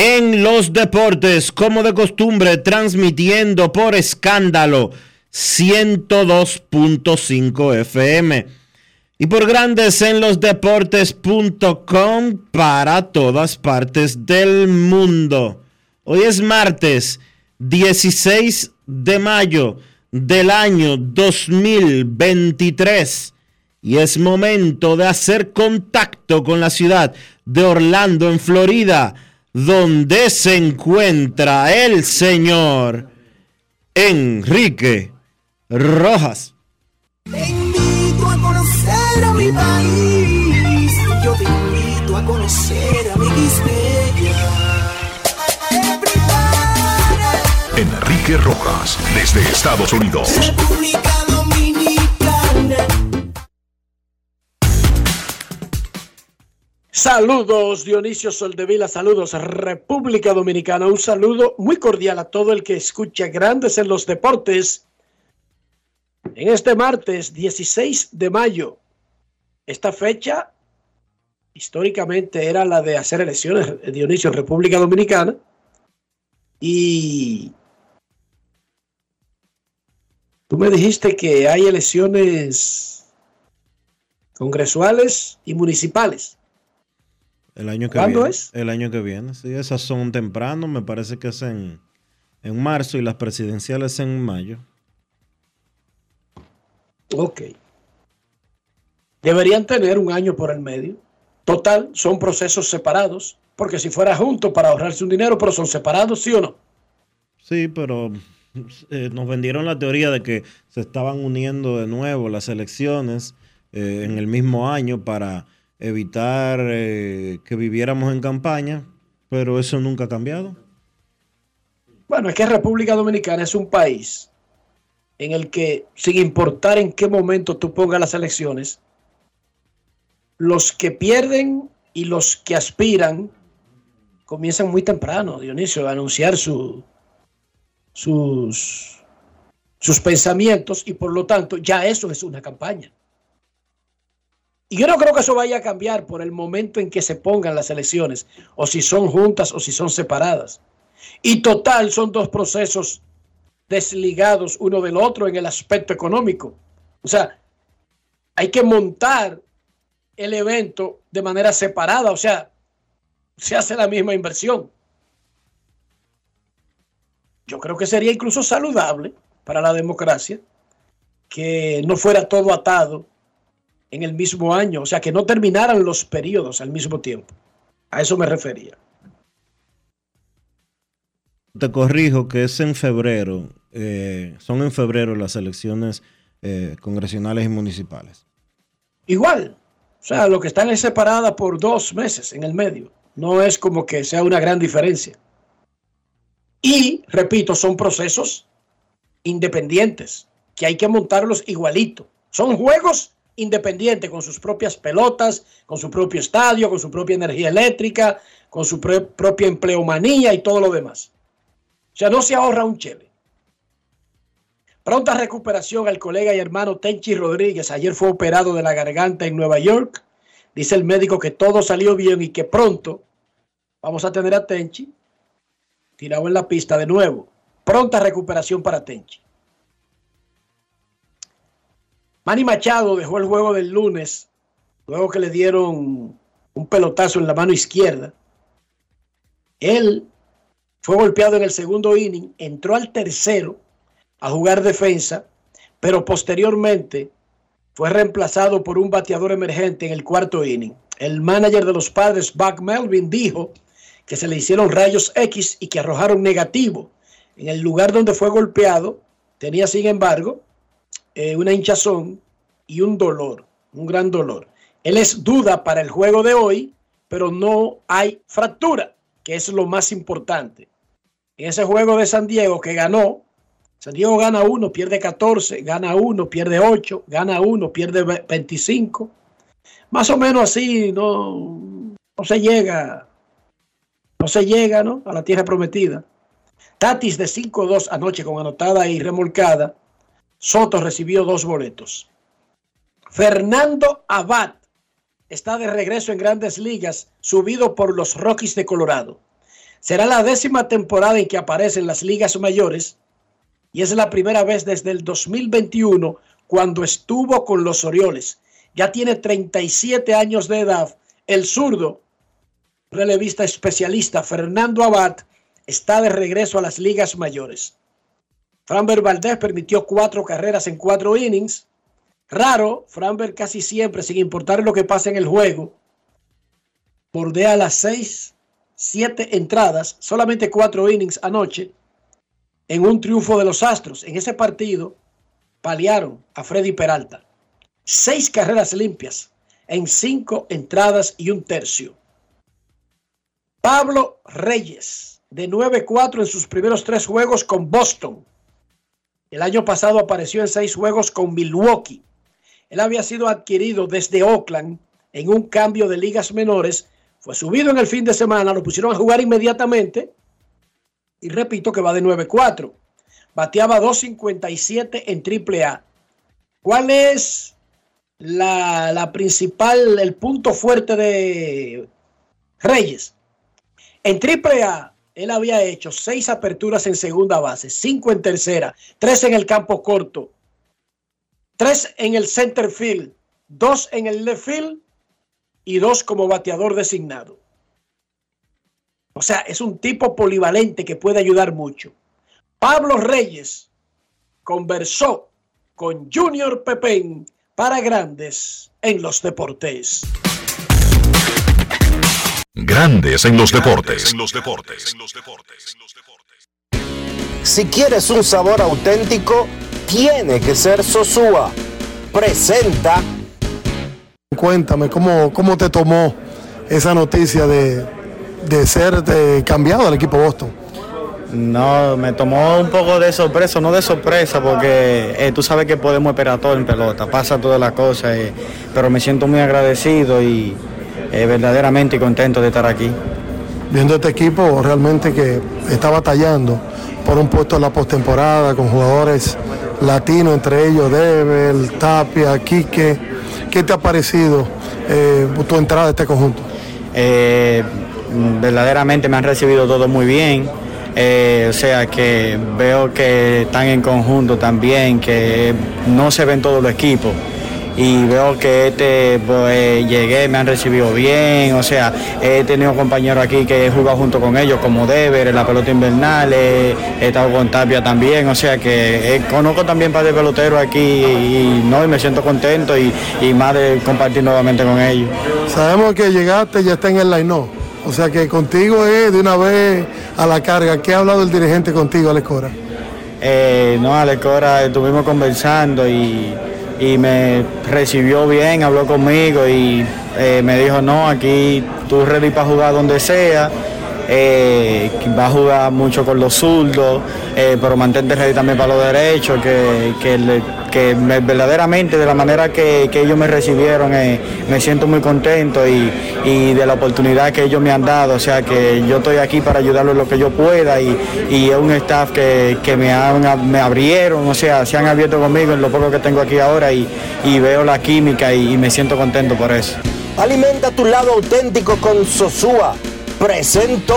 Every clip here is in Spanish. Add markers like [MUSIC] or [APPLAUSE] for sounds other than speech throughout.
en los Deportes, como de costumbre, transmitiendo por escándalo 102.5 FM y por Grandes en los Deportes.com para todas partes del mundo. Hoy es martes. 16 de mayo del año 2023 y es momento de hacer contacto con la ciudad de Orlando, en Florida, donde se encuentra el señor Enrique Rojas. Te invito a conocer a mi país. Yo te invito a conocer a mi Quispeya. Enrique Rojas, desde Estados Unidos. República Saludos Dionisio Soldevila, saludos República Dominicana, un saludo muy cordial a todo el que escucha Grandes en los Deportes. En este martes 16 de mayo, esta fecha históricamente era la de hacer elecciones, Dionisio, en República Dominicana. Y tú me dijiste que hay elecciones congresuales y municipales. El año que ¿Cuándo viene. es? El año que viene. Sí, esas son temprano, me parece que es en, en marzo y las presidenciales en mayo. Ok. Deberían tener un año por el medio. Total, son procesos separados, porque si fuera junto para ahorrarse un dinero, pero son separados, ¿sí o no? Sí, pero eh, nos vendieron la teoría de que se estaban uniendo de nuevo las elecciones eh, en el mismo año para evitar eh, que viviéramos en campaña, pero eso nunca ha cambiado. Bueno, es que República Dominicana es un país en el que, sin importar en qué momento tú pongas las elecciones, los que pierden y los que aspiran comienzan muy temprano, Dionisio, a anunciar su, sus, sus pensamientos y por lo tanto ya eso es una campaña. Y yo no creo que eso vaya a cambiar por el momento en que se pongan las elecciones, o si son juntas o si son separadas. Y total, son dos procesos desligados uno del otro en el aspecto económico. O sea, hay que montar el evento de manera separada, o sea, se hace la misma inversión. Yo creo que sería incluso saludable para la democracia que no fuera todo atado en el mismo año, o sea, que no terminaran los periodos al mismo tiempo. A eso me refería. Te corrijo que es en febrero, eh, son en febrero las elecciones eh, congresionales y municipales. Igual, o sea, lo que están es separada por dos meses en el medio. No es como que sea una gran diferencia. Y, repito, son procesos independientes que hay que montarlos igualito. Son juegos independiente, con sus propias pelotas, con su propio estadio, con su propia energía eléctrica, con su propia empleomanía y todo lo demás. O sea, no se ahorra un chele. Pronta recuperación al colega y hermano Tenchi Rodríguez. Ayer fue operado de la garganta en Nueva York. Dice el médico que todo salió bien y que pronto vamos a tener a Tenchi tirado en la pista de nuevo. Pronta recuperación para Tenchi. Manny Machado dejó el juego del lunes luego que le dieron un pelotazo en la mano izquierda. Él fue golpeado en el segundo inning, entró al tercero a jugar defensa, pero posteriormente fue reemplazado por un bateador emergente en el cuarto inning. El manager de los padres, Buck Melvin, dijo que se le hicieron rayos X y que arrojaron negativo. En el lugar donde fue golpeado, tenía sin embargo eh, una hinchazón y un dolor, un gran dolor. Él es duda para el juego de hoy, pero no hay fractura, que es lo más importante. En ese juego de San Diego que ganó, San Diego gana uno, pierde 14, gana uno, pierde 8, gana uno, pierde 25. Más o menos así, no, no se llega, no se llega ¿no? a la tierra prometida. Tatis de 5-2 anoche con anotada y remolcada. Soto recibió dos boletos. Fernando Abad está de regreso en grandes ligas, subido por los Rockies de Colorado. Será la décima temporada en que aparece en las ligas mayores y es la primera vez desde el 2021 cuando estuvo con los Orioles. Ya tiene 37 años de edad. El zurdo, relevista especialista Fernando Abad, está de regreso a las ligas mayores. Framber Valdez permitió cuatro carreras en cuatro innings. Raro, Framber casi siempre, sin importar lo que pase en el juego, bordea las seis, siete entradas, solamente cuatro innings anoche, en un triunfo de los Astros. En ese partido, paliaron a Freddy Peralta. Seis carreras limpias en cinco entradas y un tercio. Pablo Reyes, de 9-4 en sus primeros tres juegos con Boston. El año pasado apareció en seis juegos con Milwaukee. Él había sido adquirido desde Oakland en un cambio de ligas menores. Fue subido en el fin de semana, lo pusieron a jugar inmediatamente. Y repito que va de 9-4. Bateaba 2.57 en AAA. ¿Cuál es la, principal, el punto fuerte de Reyes? En AAA él había hecho seis aperturas en segunda base, cinco en tercera, tres en el campo corto, tres en el center field, dos en el left field y dos como bateador designado. O sea, es un tipo polivalente que puede ayudar mucho. Pablo Reyes conversó con Junior Pepén para grandes en los deportes. Grandes en los deportes. Si quieres un sabor auténtico, tiene que ser Sosúa. Presenta. Cuéntame, ¿cómo, cómo te tomó esa noticia de, ser cambiado al equipo Boston? No, me tomó un poco de sorpresa, no de sorpresa, porque eh, tú sabes que podemos esperar todo en pelota, pasa todas las cosas, eh, pero me siento muy agradecido y eh, verdaderamente contento de estar aquí. Viendo este equipo realmente que está batallando por un puesto en la postemporada con jugadores latinos, entre ellos Debel, Tapia, Quique. ¿Qué te ha parecido eh, tu entrada a este conjunto? Eh, verdaderamente me han recibido todo muy bien. o sea que veo que están en conjunto también, que no se ven todos los equipos y veo que este pues, llegué, me han recibido bien, o sea, he tenido compañeros aquí que he jugado junto con ellos como Dever en la pelota invernal, he, estado con Tapia también, o sea que eh, conozco también para de pelotero aquí y, no, y me siento contento y, más de compartir nuevamente con ellos. Sabemos que llegaste y ya está en el line o sea que contigo es de una vez a la carga. ¿Qué ha hablado el dirigente contigo, Alex Cora? Eh, no, Alex Cora, estuvimos conversando y y me recibió bien, habló conmigo y eh, me dijo, no, aquí tú ready para jugar donde sea. eh, va a jugar mucho con los zurdos, eh, pero mantente ready también para los derechos, que, que, verdaderamente de la manera que, ellos me recibieron eh, me siento muy contento y, de la oportunidad que ellos me han dado, o sea que yo estoy aquí para ayudarlos lo que yo pueda y, es un staff que, me, me abrieron, o sea, se han abierto conmigo en lo poco que tengo aquí ahora y, veo la química y, y me siento contento por eso. Alimenta tu lado auténtico con Sosúa. Presento.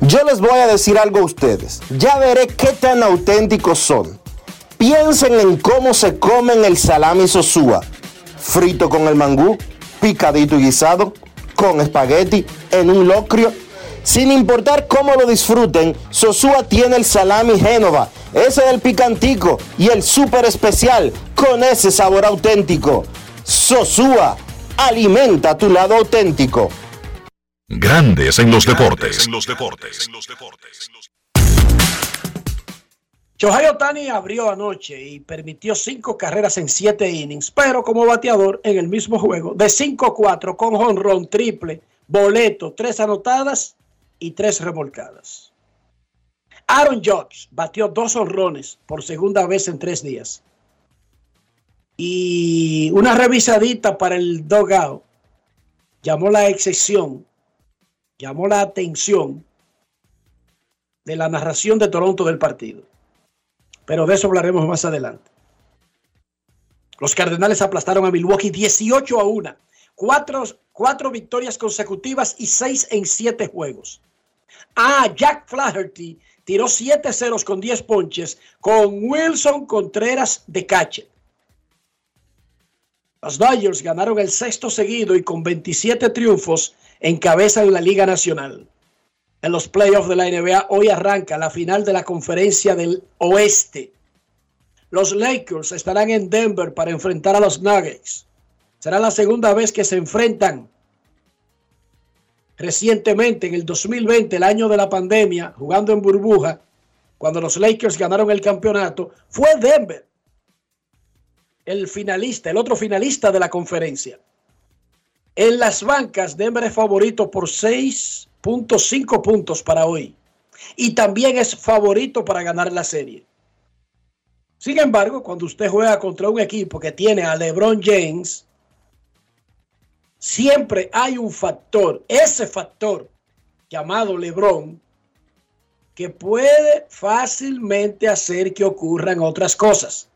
Yo les voy a decir algo a ustedes. Ya veré qué tan auténticos son. Piensen en cómo se comen el salami Sosúa. Frito con el mangú, picadito y guisado, con espagueti, en un locrio. Sin importar cómo lo disfruten, Sosúa tiene el salami Génova, ese del picantico y el súper especial con ese sabor auténtico. Sosúa, alimenta tu lado auténtico. Grandes en los deportes. En los deportes. Shohei Otani abrió anoche y permitió cinco carreras en siete innings, pero como bateador en el mismo juego, de 5-4 con jonrón triple, boleto, tres anotadas y tres remolcadas. Aaron Judge batió dos honrones por segunda vez en tres días y una revisadita para el dogao llamó la excepción, llamó la atención de la narración de Toronto del partido. Pero de eso hablaremos más adelante. Los Cardenales aplastaron a Milwaukee 18 a 1. Cuatro, cuatro victorias consecutivas y seis en siete juegos. Ah, Jack Flaherty tiró siete ceros con 10 ponches con Wilson Contreras de catcher. Los Dodgers ganaron el sexto seguido y con 27 triunfos encabezan la Liga Nacional. En los playoffs de la NBA hoy arranca la final de la conferencia del oeste. Los Lakers estarán en Denver para enfrentar a los Nuggets. Será la segunda vez que se enfrentan. Recientemente, en el 2020, el año de la pandemia, jugando en burbuja, cuando los Lakers ganaron el campeonato, fue Denver el finalista, el otro finalista de la conferencia. En las bancas, Denver es favorito por 6.5 puntos para hoy. Y también es favorito para ganar la serie. Sin embargo, cuando usted juega contra un equipo que tiene a LeBron James, siempre hay un factor, ese factor llamado LeBron, que puede fácilmente hacer que ocurran otras cosas.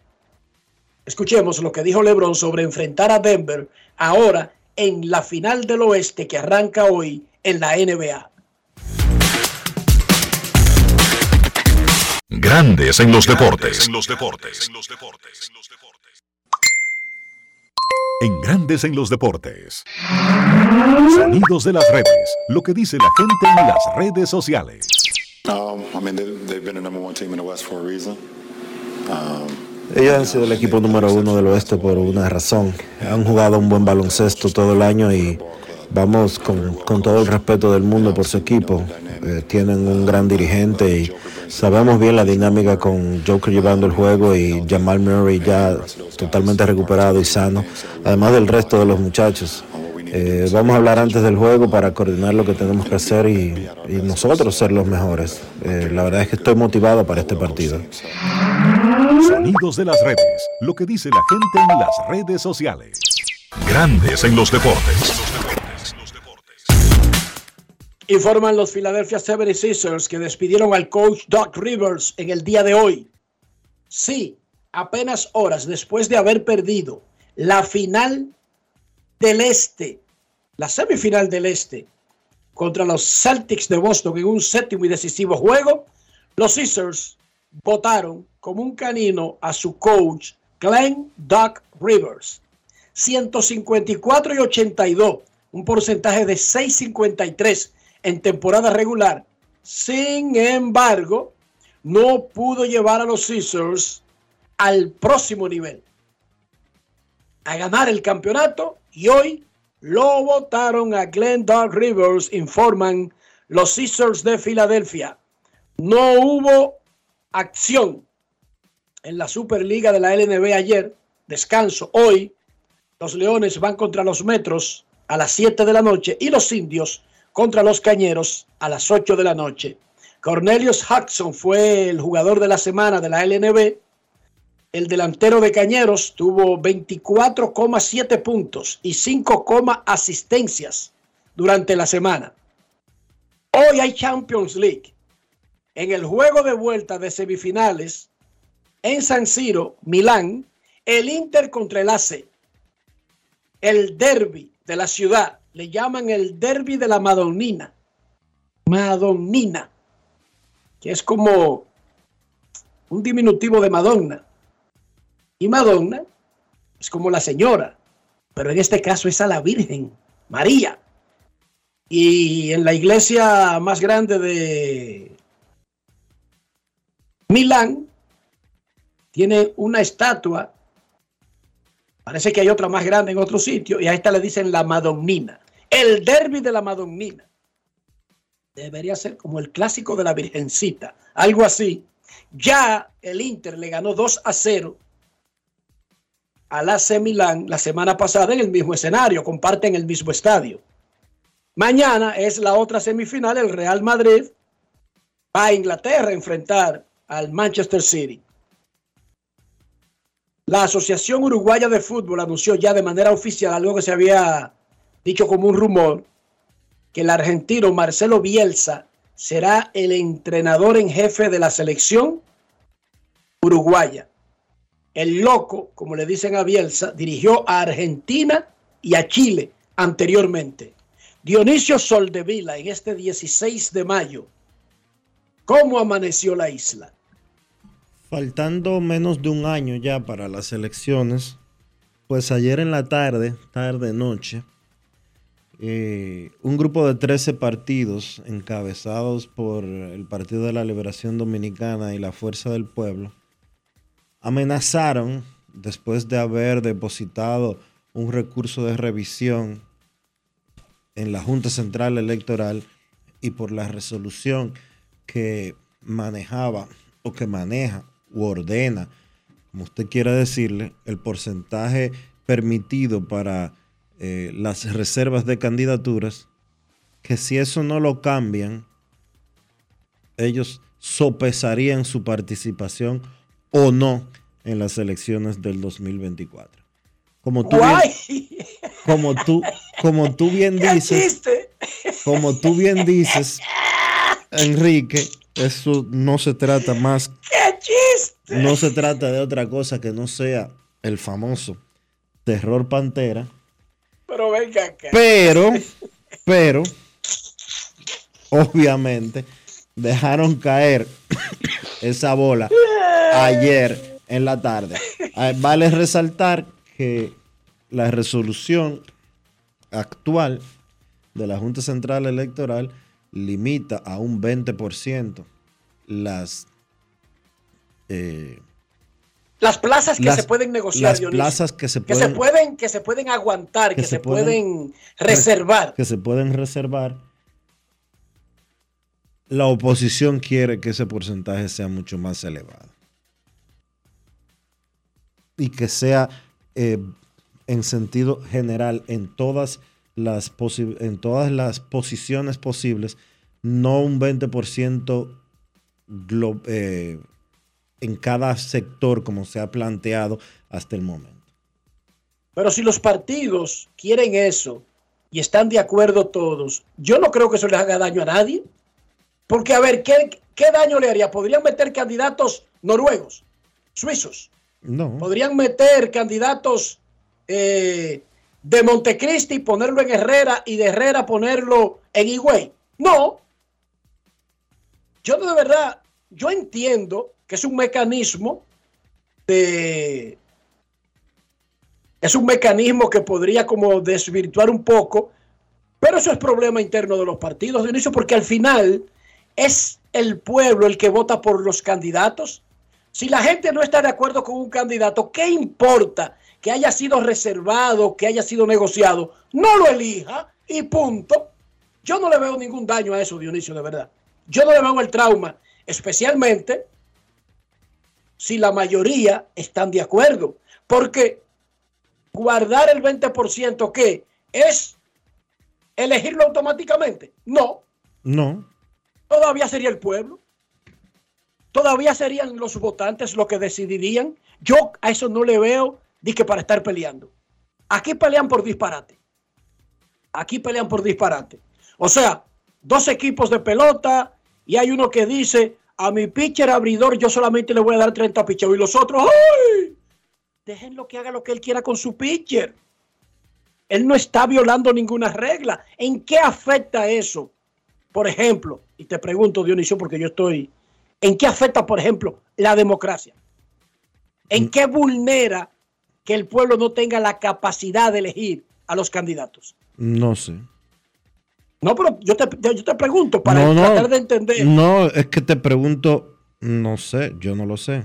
Escuchemos lo que dijo LeBron sobre enfrentar a Denver ahora en la final del oeste que arranca hoy en la NBA. Grandes en los deportes. En los deportes. En Grandes en los deportes. Sonidos de las redes. Lo que dice la gente en las redes sociales. I mean, they've been the number one team in the West for a reason. Ellos han sido el equipo número uno del oeste por una razón. Han jugado un buen baloncesto todo el año y vamos con, todo el respeto del mundo por su equipo. Eh, tienen un gran dirigente y sabemos bien la dinámica con Joker llevando el juego y Jamal Murray ya totalmente recuperado y sano, además del resto de los muchachos. Eh, vamos a hablar antes del juego para coordinar lo que tenemos que hacer y, nosotros ser los mejores. Eh, la verdad es que estoy motivado para este partido. Sonidos de las redes. Lo que dice la gente en las redes sociales. Grandes en los deportes. Informan los Philadelphia 76ers que despidieron al coach Doc Rivers en el día de hoy. Sí, apenas horas después de haber perdido la final del Este, la semifinal del Este, contra los Celtics de Boston en un séptimo y decisivo juego, los Sixers votaron como un canino a su coach Glenn Doug Rivers. 154 y 82, un porcentaje de 6.53 en temporada regular. Sin embargo, no pudo llevar a los Caesars al próximo nivel, a ganar el campeonato y hoy lo votaron a Glenn Doug Rivers, informan los Caesars de Filadelfia. No hubo acción en la Superliga de la LNB ayer, descanso hoy, los Leones van contra los Metros a las 7 de la noche y los Indios contra los Cañeros a las 8 de la noche. Cornelius Hudson fue el jugador de la semana de la LNB. El delantero de Cañeros tuvo 24,7 puntos y 5, asistencias durante la semana. Hoy hay Champions League. En el juego de vuelta de semifinales en San Siro, Milán, el Inter contra el AC. El derby de la ciudad. Le llaman el derby de la Madonnina. Madonnina. Que es como un diminutivo de Madonna. Y Madonna es como la señora. Pero en este caso es a la Virgen, María. Y en la iglesia más grande de Milán tiene una estatua. Parece que hay otra más grande en otro sitio y a esta le dicen la Madonnina. El derby de la Madonnina. Debería ser como el clásico de la Virgencita, algo así. Ya el Inter le ganó 2 a 0 al AC Milán la semana pasada en el mismo escenario, comparten el mismo estadio. Mañana es la otra semifinal, el Real Madrid va a Inglaterra a enfrentar al Manchester City. La Asociación Uruguaya de Fútbol anunció ya de manera oficial algo que se había dicho como un rumor, que el argentino Marcelo Bielsa será el entrenador en jefe de la selección uruguaya. El loco, como le dicen a Bielsa, dirigió a Argentina y a Chile anteriormente. Dionisio Soldevila en este 16 de mayo. ¿Cómo amaneció la isla? Faltando menos de un año ya para las elecciones, pues ayer en la tarde, tarde, noche, eh, un grupo de 13 partidos encabezados por el Partido de la Liberación Dominicana y la Fuerza del Pueblo amenazaron, después de haber depositado un recurso de revisión en la Junta Central Electoral y por la resolución que manejaba o que maneja u ordena, como usted quiera decirle, el porcentaje permitido para eh, las reservas de candidaturas, que si eso no lo cambian, ellos sopesarían su participación o no en las elecciones del 2024. Como tú, bien, como tú, como tú bien [LAUGHS] dices, como tú bien dices, [LAUGHS] Enrique, eso no se trata más no se trata de otra cosa que no sea el famoso terror pantera. Pero venga acá. Pero, [LAUGHS] pero, obviamente, dejaron caer esa bola ayer en la tarde. Ah, vale resaltar que la resolución actual de la Junta Central Electoral limita a un 20% las eh, las plazas que se pueden negociar, las plazas que se pueden, que se pueden, que se pueden aguantar, que, se, pueden, reservar. Que se pueden reservar. La oposición quiere que ese porcentaje sea mucho más elevado. Y que sea eh, en sentido general en todas las, en todas las posiciones posibles, no un 20% eh, en cada sector como se ha planteado hasta el momento. Pero si los partidos quieren eso y están de acuerdo todos, yo no creo que eso le haga daño a nadie. Porque, a ver, ¿qué, qué daño le haría? ¿Podrían meter candidatos noruegos, suizos? No. ¿Podrían meter candidatos eh, de Montecristi y ponerlo en Herrera y de Herrera ponerlo en Higüey? No. Yo de verdad, yo entiendo que es un mecanismo de... Es un mecanismo que podría como desvirtuar un poco, pero eso es problema interno de los partidos, de inicio porque al final es el pueblo el que vota por los candidatos. Si la gente no está de acuerdo con un candidato, ¿qué importa que haya sido reservado, que haya sido negociado? No lo elija y punto. Yo no le veo ningún daño a eso, Dionisio, de verdad. Yo no le veo el trauma, especialmente si la mayoría están de acuerdo. Porque guardar el 20% que es elegirlo automáticamente? No, No. todavía sería el pueblo. Todavía serían los votantes los que decidirían. Yo a eso no le veo di que para estar peleando. Aquí pelean por disparate. Aquí pelean por disparate. O sea, dos equipos de pelota y hay uno que dice, a mi pitcher abridor yo solamente le voy a dar 30 picheos y los otros, ¡ay! Déjenlo que haga lo que él quiera con su pitcher. Él no está violando ninguna regla. ¿En qué afecta eso? Por ejemplo, y te pregunto, Dionisio, porque yo estoy, ¿en qué afecta, por ejemplo, la democracia? ¿En qué vulnera que el pueblo no tenga la capacidad de elegir a los candidatos? No sé. No, pero yo te, yo te pregunto para no, no, tratar de entender. No, es que te pregunto, no sé, yo no lo sé.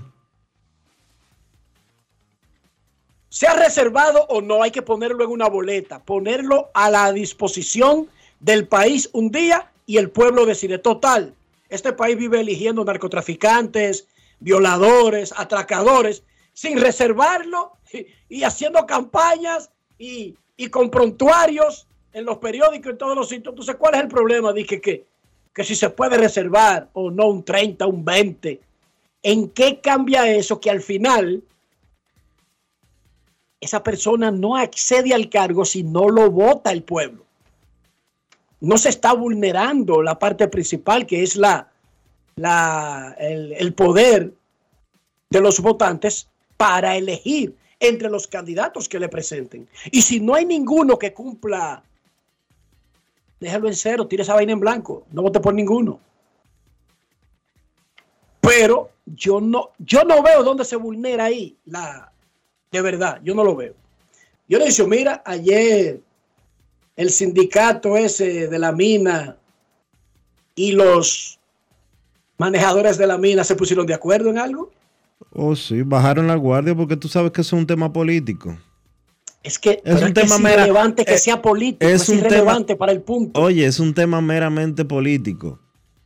sea reservado o no, hay que ponerlo en una boleta, ponerlo a la disposición del país un día y el pueblo decide. Total, este país vive eligiendo narcotraficantes, violadores, atracadores, sin reservarlo y, [LAUGHS] y haciendo campañas y, y, con prontuarios en los periódicos, en todos los sitios. Entonces, ¿cuál es el problema? Dije que, que si se puede reservar o no un 30, un 20. ¿En qué cambia eso? Que al final esa persona no accede al cargo si no lo vota el pueblo. No se está vulnerando la parte principal, que es la, la, el, el poder de los votantes para elegir entre los candidatos que le presenten. Y si no hay ninguno que cumpla, déjalo en cero, tire esa vaina en blanco, no vote por ninguno. Pero yo no, yo no veo dónde se vulnera ahí la, de verdad, yo no lo veo. Yo le digo, mira, ayer el sindicato ese de la mina y los manejadores de la mina se pusieron de acuerdo en algo. Oh, sí, bajaron la guardia porque tú sabes que es un tema político. Es que es un tema que mera- eh, sea político, es es, un irrelevante tema- para el punto. Oye, es un tema meramente político.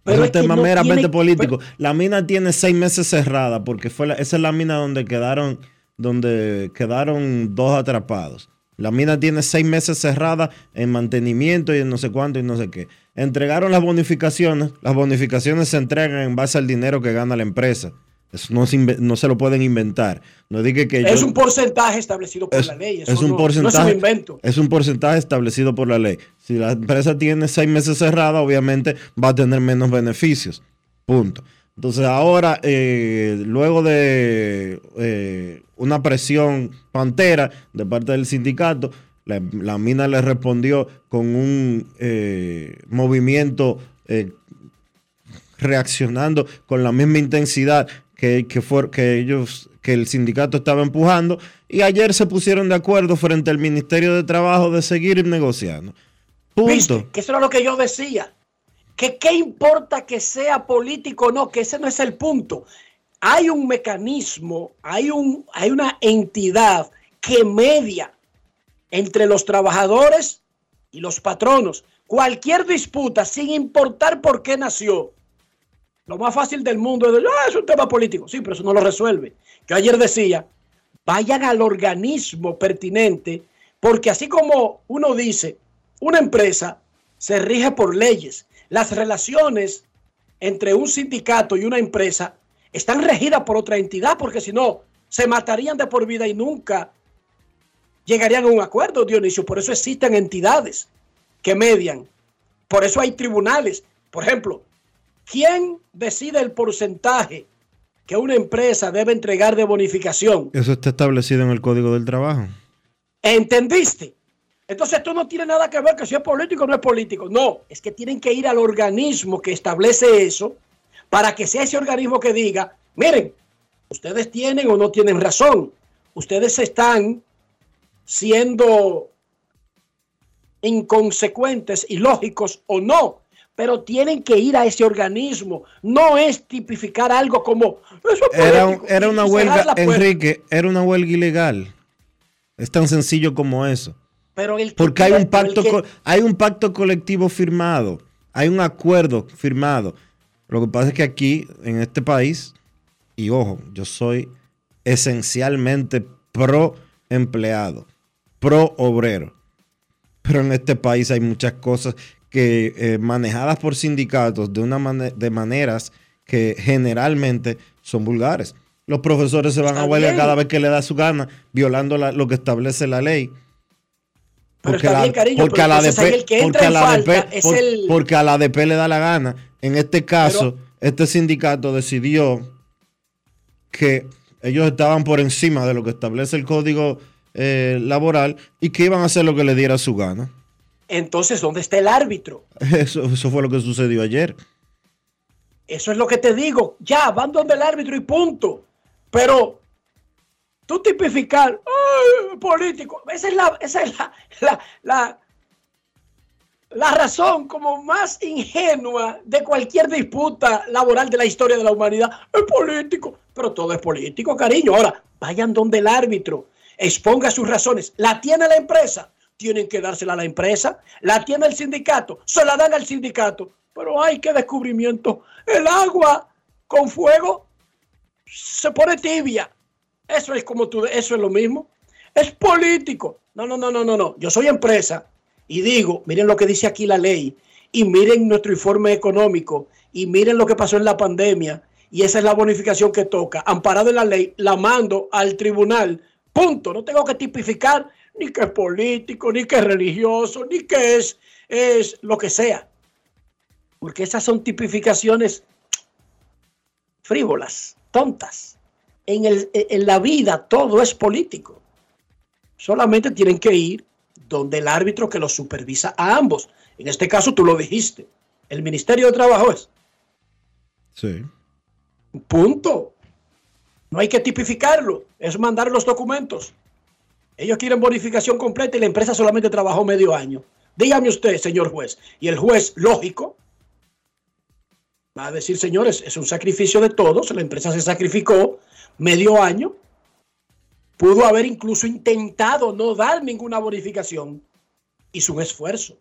Pero es un es tema no meramente tiene- político. La mina tiene seis meses cerrada porque fue la- esa es la mina donde quedaron, donde quedaron dos atrapados. La mina tiene seis meses cerrada en mantenimiento y en no sé cuánto y no sé qué. Entregaron las bonificaciones. Las bonificaciones se entregan en base al dinero que gana la empresa. Eso no se, inve- no se lo pueden inventar. No diga que es yo- un porcentaje establecido por es, la ley. Eso es un no- porcentaje, No es un invento. es un porcentaje establecido por la ley. Si la empresa tiene seis meses cerrada, obviamente va a tener menos beneficios. Punto. Entonces ahora, eh, luego de eh, una presión pantera de parte del sindicato, la, la mina le respondió con un eh, movimiento reaccionando con la misma intensidad que, que, que ellos, que el sindicato estaba empujando, y ayer se pusieron de acuerdo frente al Ministerio de Trabajo de seguir negociando. Punto. ¿Viste? Que eso era lo que yo decía. Que qué importa que sea político o no, que ese no es el punto. Hay un mecanismo, hay, un, hay una entidad que media entre los trabajadores y los patronos. Cualquier disputa, sin importar por qué nació, lo más fácil del mundo es decir, ah, es un tema político. Sí, pero eso no lo resuelve. Yo ayer decía, vayan al organismo pertinente, porque así como uno dice, una empresa se rige por leyes. Las relaciones entre un sindicato y una empresa están regidas por otra entidad, porque si no, se matarían de por vida y nunca llegarían a un acuerdo, Dionisio. Por eso existen entidades que median. Por eso hay tribunales. Por ejemplo, ¿quién decide el porcentaje que una empresa debe entregar de bonificación? Eso está establecido en el Código del Trabajo. ¿Entendiste? Entonces esto no tiene nada que ver que si es político o no es político. No, es que tienen que ir al organismo que establece eso para que sea ese organismo que diga, miren, ustedes tienen o no tienen razón. Ustedes están siendo inconsecuentes, ilógicos o no, pero tienen que ir a ese organismo. No es tipificar algo como... "Eso es Era, un- político", era una huelga. Enrique, era una huelga ilegal. Es tan sencillo como eso. Pero el que Porque hay un pacto, que- hay un pacto colectivo firmado, hay un acuerdo firmado. Lo que pasa es que aquí, en este país, y ojo, yo soy esencialmente pro empleado, pro obrero. Pero en este país hay muchas cosas que eh, manejadas por sindicatos de, una de maneras que generalmente son vulgares. Los profesores se van a huelga cada vez que le da su gana, violando lo que establece la ley. Porque, a la, porque a la DP, porque a la DP, porque a la DP le da la gana. En este caso, este sindicato decidió que ellos estaban por encima de lo que establece el código eh, laboral y que iban a hacer lo que le diera su gana. Entonces, ¿dónde está el árbitro? Eso, eso fue lo que sucedió ayer. Eso es lo que te digo. Ya, van donde el árbitro y punto. Pero tú tipificar, político, esa es la, esa es la, la, la, la razón como más ingenua de cualquier disputa laboral de la historia de la humanidad. Es político, pero todo es político, cariño. Ahora, vayan donde el árbitro exponga sus razones. ¿La tiene la empresa? Tienen que dársela a la empresa. ¿La tiene el sindicato? Se la dan al sindicato. Pero hay que descubrimiento. El agua con fuego se pone tibia. Eso es como tú, eso es lo mismo. Es político. No, no, no, no, no, no. Yo soy empresa y digo, miren lo que dice aquí la ley y miren nuestro informe económico y miren lo que pasó en la pandemia y esa es la bonificación que toca. Amparado en la ley, la mando al tribunal. Punto. No tengo que tipificar ni que es político, ni que es religioso, ni que es, es lo que sea porque esas son tipificaciones frívolas, tontas. En, el, en la vida todo es político. Solamente tienen que ir donde el árbitro que los supervisa a ambos. En este caso tú lo dijiste. El Ministerio de Trabajo es. Sí. Punto. No hay que tipificarlo. Es mandar los documentos. Ellos quieren bonificación completa y la empresa solamente trabajó medio año. Dígame usted, señor juez. Y el juez, lógico, Va a decir, señores, es un sacrificio de todos, la empresa se sacrificó medio año, pudo haber incluso intentado no dar ninguna bonificación, hizo un esfuerzo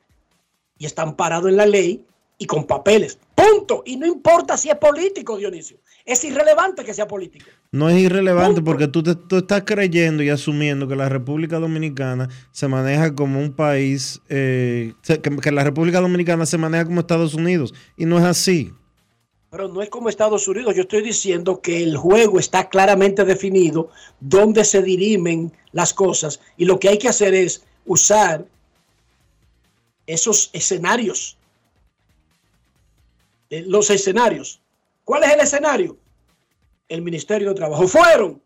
y están parados en la ley y con papeles. Punto. Y no importa si es político, Dionisio. Es irrelevante que sea político. No es irrelevante porque tú, te, estás creyendo y asumiendo que la República Dominicana se maneja como un país, eh, que la República Dominicana se maneja como Estados Unidos. Y no es así. Pero no es como Estados Unidos. Yo estoy diciendo que el juego está claramente definido, dónde se dirimen las cosas. Y lo que hay que hacer es usar esos escenarios. Eh, los escenarios. ¿Cuál es el escenario? El Ministerio de Trabajo. [LAUGHS] Fueron.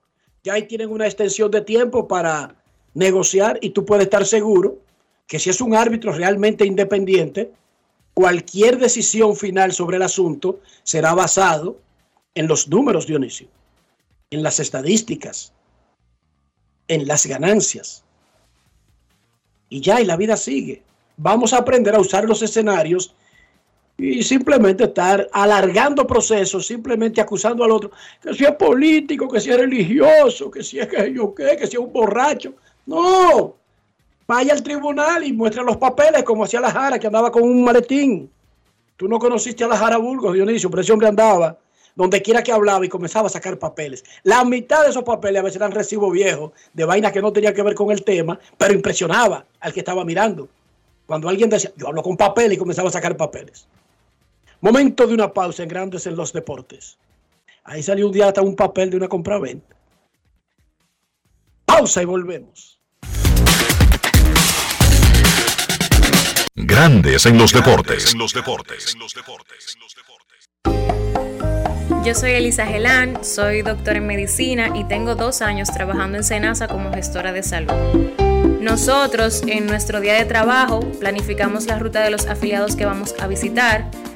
Ya ahí tienen una extensión de tiempo para negociar y tú puedes estar seguro que si es un árbitro realmente independiente, cualquier decisión final sobre el asunto será basado en los números, Dionisio, en las estadísticas, en las ganancias. Y ya, y la vida sigue. Vamos a aprender a usar los escenarios y simplemente estar alargando procesos, simplemente acusando al otro, que si es político, que si es religioso, que si es que yo qué, que si es un borracho. No, vaya al tribunal y muestre los papeles como hacía la Jara, que andaba con un maletín. Tú no conociste a la Jara Burgos, Dionisio, pero ese hombre andaba donde quiera que hablaba y comenzaba a sacar papeles. La mitad de esos papeles a veces eran recibo viejo, de vainas que no tenía que ver con el tema, pero impresionaba al que estaba mirando. Cuando alguien decía, yo hablo con papel y comenzaba a sacar papeles. Momento de una pausa en Grandes en los Deportes. Ahí salió un día hasta un papel de una compra-venta. Pausa y volvemos. Grandes en los deportes. Yo soy Elisa Gelán, soy doctora en medicina y tengo dos años trabajando en Senasa como gestora de salud. Nosotros en nuestro día de trabajo planificamos la ruta de los afiliados que vamos a visitar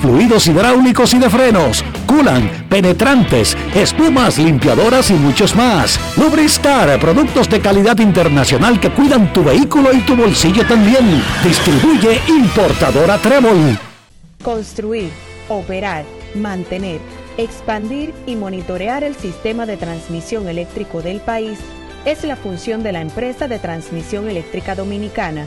fluidos hidráulicos y de frenos, culan, penetrantes, espumas, limpiadoras y muchos más. Lubristar, productos de calidad internacional que cuidan tu vehículo y tu bolsillo también. Distribuye importadora Trébol. Construir, operar, mantener, expandir y monitorear el sistema de transmisión eléctrico del país es la función de la empresa de transmisión eléctrica dominicana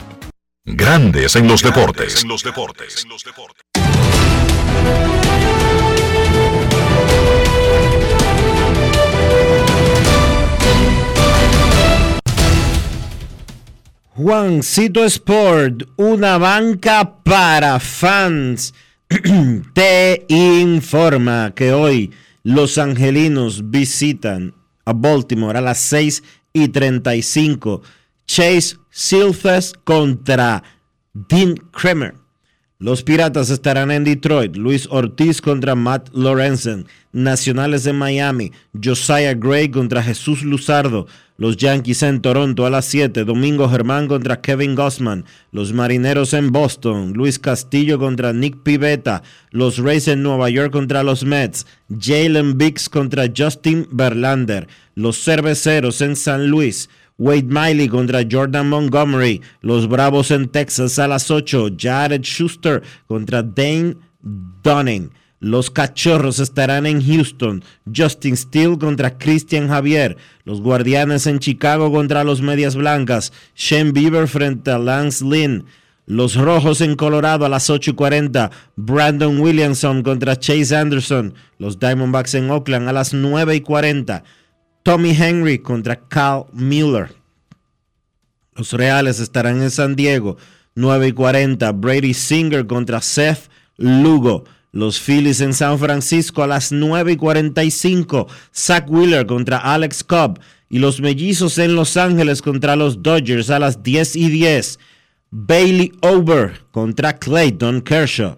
Grandes en los deportes. En los deportes. Juancito Sport, una banca para fans, [CLEARS THROAT] te informa que hoy los angelinos visitan a Baltimore a las 6 y 35. Chase Silfes contra Dean Kremer. Los Piratas estarán en Detroit. Luis Ortiz contra Matt Lorenzen. Nacionales de Miami. Josiah Gray contra Jesús Luzardo. Los Yankees en Toronto a las 7. Domingo Germán contra Kevin Gossman. Los Marineros en Boston. Luis Castillo contra Nick Pivetta. Los Rays en Nueva York contra los Mets. Jalen Biggs contra Justin Verlander. Los Cerveceros en San Luis. Wade Miley contra Jordan Montgomery. Los Bravos en Texas a las 8. Jared Schuster contra Dane Dunning. Los Cachorros estarán en Houston. Justin Steele contra Christian Javier. Los Guardianes en Chicago contra los Medias Blancas. Shane Bieber frente a Lance Lynn. Los Rojos en Colorado a las 8 y 40. Brandon Williamson contra Chase Anderson. Los Diamondbacks en Oakland a las 9 y 40. Tommy Henry contra Cal Mueller. Los Reales estarán en San Diego, 9 y 40. Brady Singer contra Seth Lugo. Los Phillies en San Francisco a las 9 y 45. Zach Wheeler contra Alex Cobb. Y los Mellizos en Los Ángeles contra los Dodgers a las 10 y 10. Bailey Over contra Clayton Kershaw.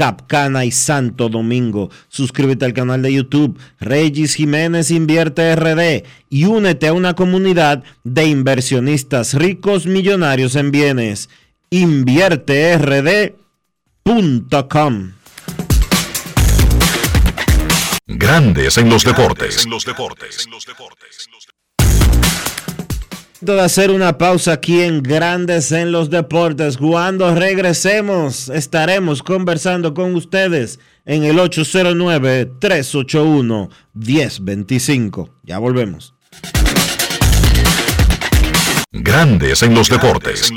Capcana y Santo Domingo. Suscríbete al canal de YouTube Regis Jiménez Invierte RD y únete a una comunidad de inversionistas ricos millonarios en bienes invierterd.com. Grandes en los deportes. De hacer una pausa aquí en Grandes en los Deportes. Cuando regresemos, estaremos conversando con ustedes en el 809-381-1025. Ya volvemos. Grandes en los deportes. En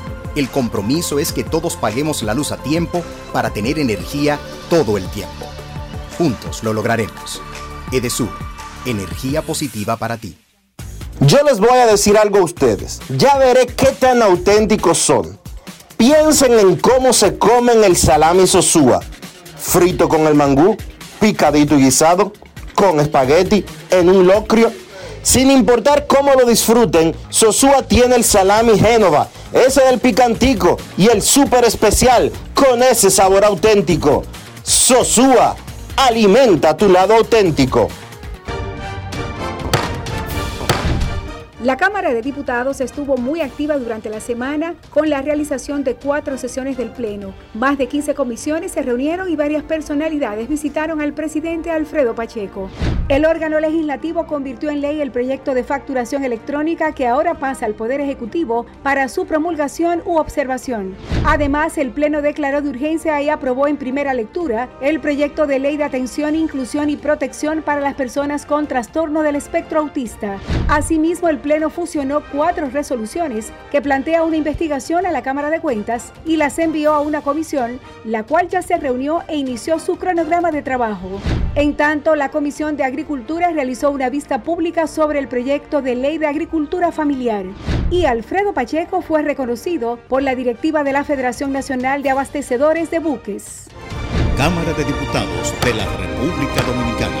El compromiso es que todos paguemos la luz a tiempo para tener energía todo el tiempo. Juntos lo lograremos. Edesur, energía positiva para ti. Yo les voy a decir algo a ustedes. Ya veré qué tan auténticos son. Piensen en cómo se comen el salami sosúa. Frito con el mangú, picadito y guisado, con espagueti, en un locrio. Sin importar cómo lo disfruten, Sosúa tiene el salami Génova, ese del picantico y el súper especial con ese sabor auténtico. Sosúa, alimenta tu lado auténtico. La Cámara de Diputados estuvo muy activa durante la semana con la realización de cuatro sesiones del Pleno. Más de 15 comisiones se reunieron y varias personalidades visitaron al presidente Alfredo Pacheco. El órgano legislativo convirtió en ley el proyecto de facturación electrónica que ahora pasa al Poder Ejecutivo para su promulgación u observación. Además, el Pleno declaró de urgencia y aprobó en primera lectura el proyecto de ley de atención, inclusión y protección para las personas con trastorno del espectro autista. Asimismo, el Pleno fusionó cuatro resoluciones que plantea una investigación a la Cámara de Cuentas y las envió a una comisión, la cual ya se reunió e inició su cronograma de trabajo. En tanto, la Comisión de Agricultura realizó una vista pública sobre el proyecto de ley de agricultura familiar. Y Alfredo Pacheco fue reconocido por la directiva de la Federación Nacional de Abastecedores de Buques. Cámara de Diputados de la República Dominicana.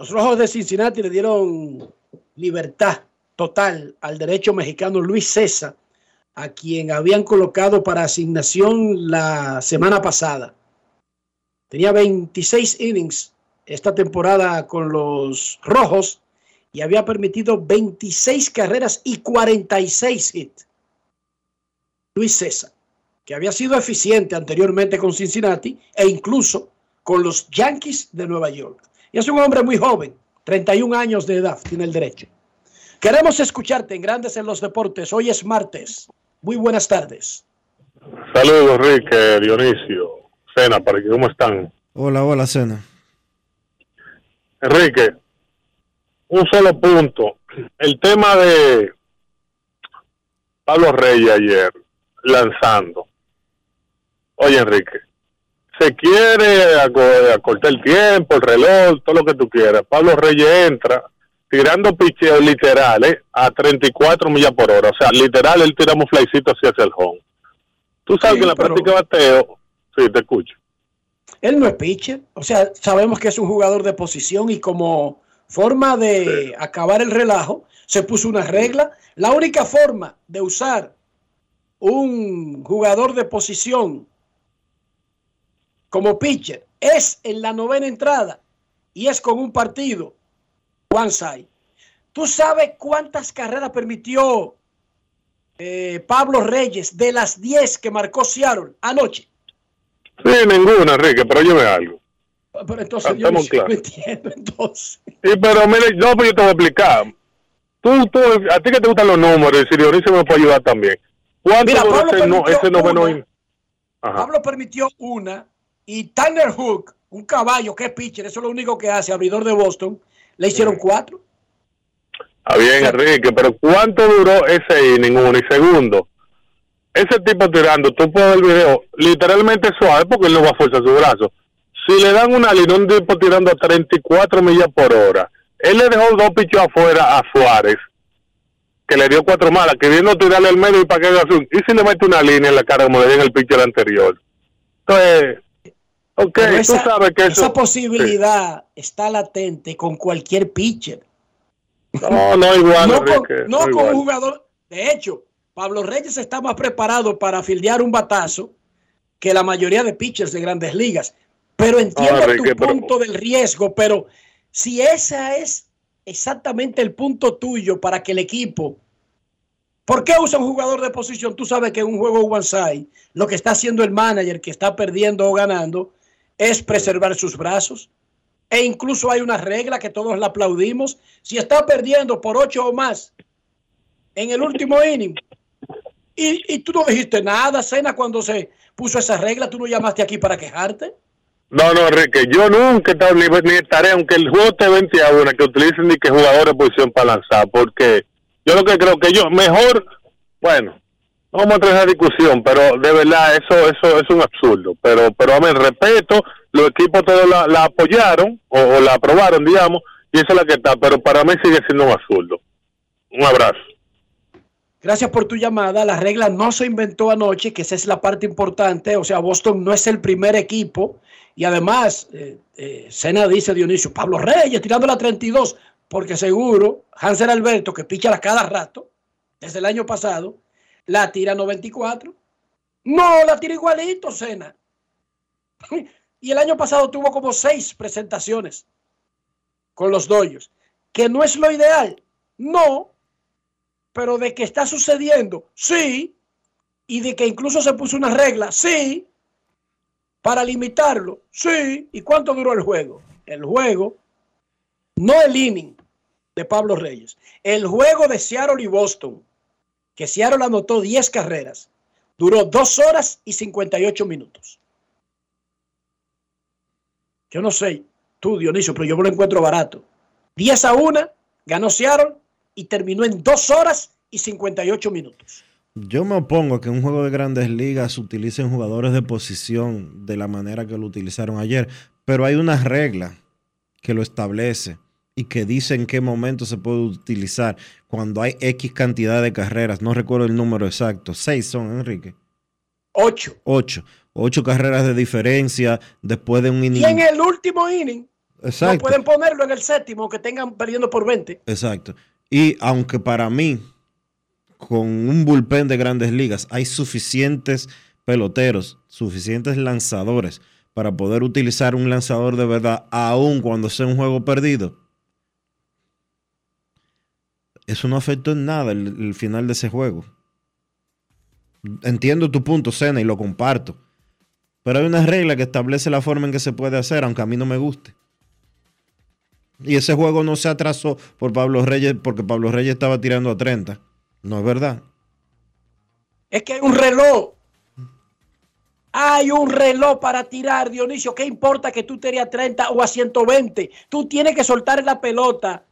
Los Rojos de Cincinnati le dieron libertad total al derecho mexicano Luis César, a quien habían colocado para asignación la semana pasada. Tenía 26 innings esta temporada con los Rojos y había permitido 26 carreras y 46 hits. Luis César, que había sido eficiente anteriormente con Cincinnati e incluso con los Yankees de Nueva York. Y es un hombre muy joven, 31 años de edad, tiene el derecho. Queremos escucharte en Grandes en los Deportes. Hoy es martes. Muy buenas tardes. Saludos, Enrique, Dionisio, Cena, para que cómo están. Hola, hola, Cena. Enrique, un solo punto. El tema de Pablo Reyes ayer lanzando. Oye, Enrique, se quiere aco- acortar el tiempo, el reloj, todo lo que tú quieras. Pablo Reyes entra tirando picheos literales a 34 millas por hora. O sea, literal, él tiramos flycito hacia el home. Tú sabes Sí, que en la pero- práctica de bateo, sí, te escucho. Él no es pitcher, o sea, sabemos que es un jugador de posición y como forma de acabar el relajo, se puso una regla. La única forma de usar un jugador de posición como pitcher es en la novena entrada y es con un partido one side. ¿Tú sabes cuántas carreras permitió eh, Pablo Reyes de las 10 que marcó Seattle anoche? Sí, ninguna, Enrique, pero óyeme algo. Pero entonces yo no claros. entiendo entonces. Sí, pero mire, no, pues yo te voy a explicar. Tú, tú, a ti que te gustan los números, y si Dionisio me puede ayudar también. ¿Cuánto Mira, Pablo ese, no, ese noveno una. Pablo permitió una y Tanner Hook, un caballo que es pitcher, eso es lo único que hace, abridor de Boston, le hicieron cuatro. Está bien, Enrique, pero ¿cuánto duró ese inning? Uno y segundo. Ese tipo tirando, tú puedes ver el video, literalmente suave porque él no va a forzar su brazo. Si le dan una línea, un tipo tirando a 34 millas por hora, él le dejó dos pichos afuera a Suárez, que le dio cuatro malas, que vino a tirarle al medio y para que haga zoom. Y si le mete una línea en la cara como le dio en el pitcher anterior. Entonces, ok, Pero tú esa, sabes que eso... esa posibilidad está latente con cualquier pitcher. No, no igual, no con, Enrique, no no con igual. un jugador. De hecho, Pablo Reyes está más preparado para fildear un batazo que la mayoría de pitchers de grandes ligas. Pero entiendo Enrique, tu pero- punto del riesgo, pero si ese es exactamente el punto tuyo para que el equipo. ¿Por qué usa un jugador de posición? Tú sabes que en un juego one side, lo que está haciendo el manager que está perdiendo o ganando es preservar sus brazos. E incluso hay una regla que todos la aplaudimos. Si está perdiendo por ocho o más en el último inning, y, y tú no dijiste nada, Cena, cuando se puso esa regla, tú no llamaste aquí para quejarte. No, no, Enrique, yo nunca ni, ni estaré, aunque el juego te 20 a una, que utilicen ni que jugadores posición para lanzar, porque yo lo que creo que yo, mejor, bueno, no vamos a esa discusión, pero de verdad, eso eso es un absurdo. Pero, pero amén, respeto, los equipos todos la, apoyaron, o, la aprobaron, digamos, y esa es la que está, pero para mí sigue siendo un absurdo. Un abrazo. Gracias por tu llamada. La regla no se inventó anoche, que esa es la parte importante. O sea, Boston no es el primer equipo. Y además, eh, eh, dice Dionisio, Pablo Reyes tirando la 32, porque seguro Hansel Alberto, que picha a cada rato, desde el año pasado, la tira 94. No, la tira igualito, Sena. [LAUGHS] y el año pasado tuvo como seis presentaciones con los doyos, que no es lo ideal. No, pero de que está sucediendo, sí, y de que incluso se puso una regla, sí, para limitarlo, sí. ¿Y cuánto duró el juego? El juego, no el inning de Pablo Reyes, el juego de Seattle y Boston, que Seattle anotó 10 carreras, duró 2 horas y 58 minutos. Yo no sé, tú Dionisio, pero yo me lo encuentro barato. 10 a 1, ganó Seattle y terminó en 2 horas y 58 minutos. Yo me opongo a que un juego de grandes ligas utilicen jugadores de posición de la manera que lo utilizaron ayer, pero hay una regla que lo establece y que dice en qué momento se puede utilizar cuando hay X cantidad de carreras. No recuerdo el número exacto. Seis son, Enrique. 8. Ocho. Ocho carreras de diferencia después de un Y inning. en el último inning, no Exacto. pueden ponerlo en el séptimo, que tengan perdiendo por 20. Exacto. Y aunque para mí, con un bullpen de grandes ligas, hay suficientes peloteros, suficientes lanzadores para poder utilizar un lanzador de verdad, aun cuando sea un juego perdido. Eso no afectó en nada el, final de ese juego. Entiendo tu punto, Cena, y lo comparto. Pero hay una regla que establece la forma en que se puede hacer, aunque a mí no me guste. Y ese juego no se atrasó por Pablo Reyes porque Pablo Reyes estaba tirando a 30. No es verdad. Es que hay un reloj. Hay un reloj para tirar, Dionisio. ¿Qué importa que tú tires a 30 o a 120? Tú tienes que soltar la pelota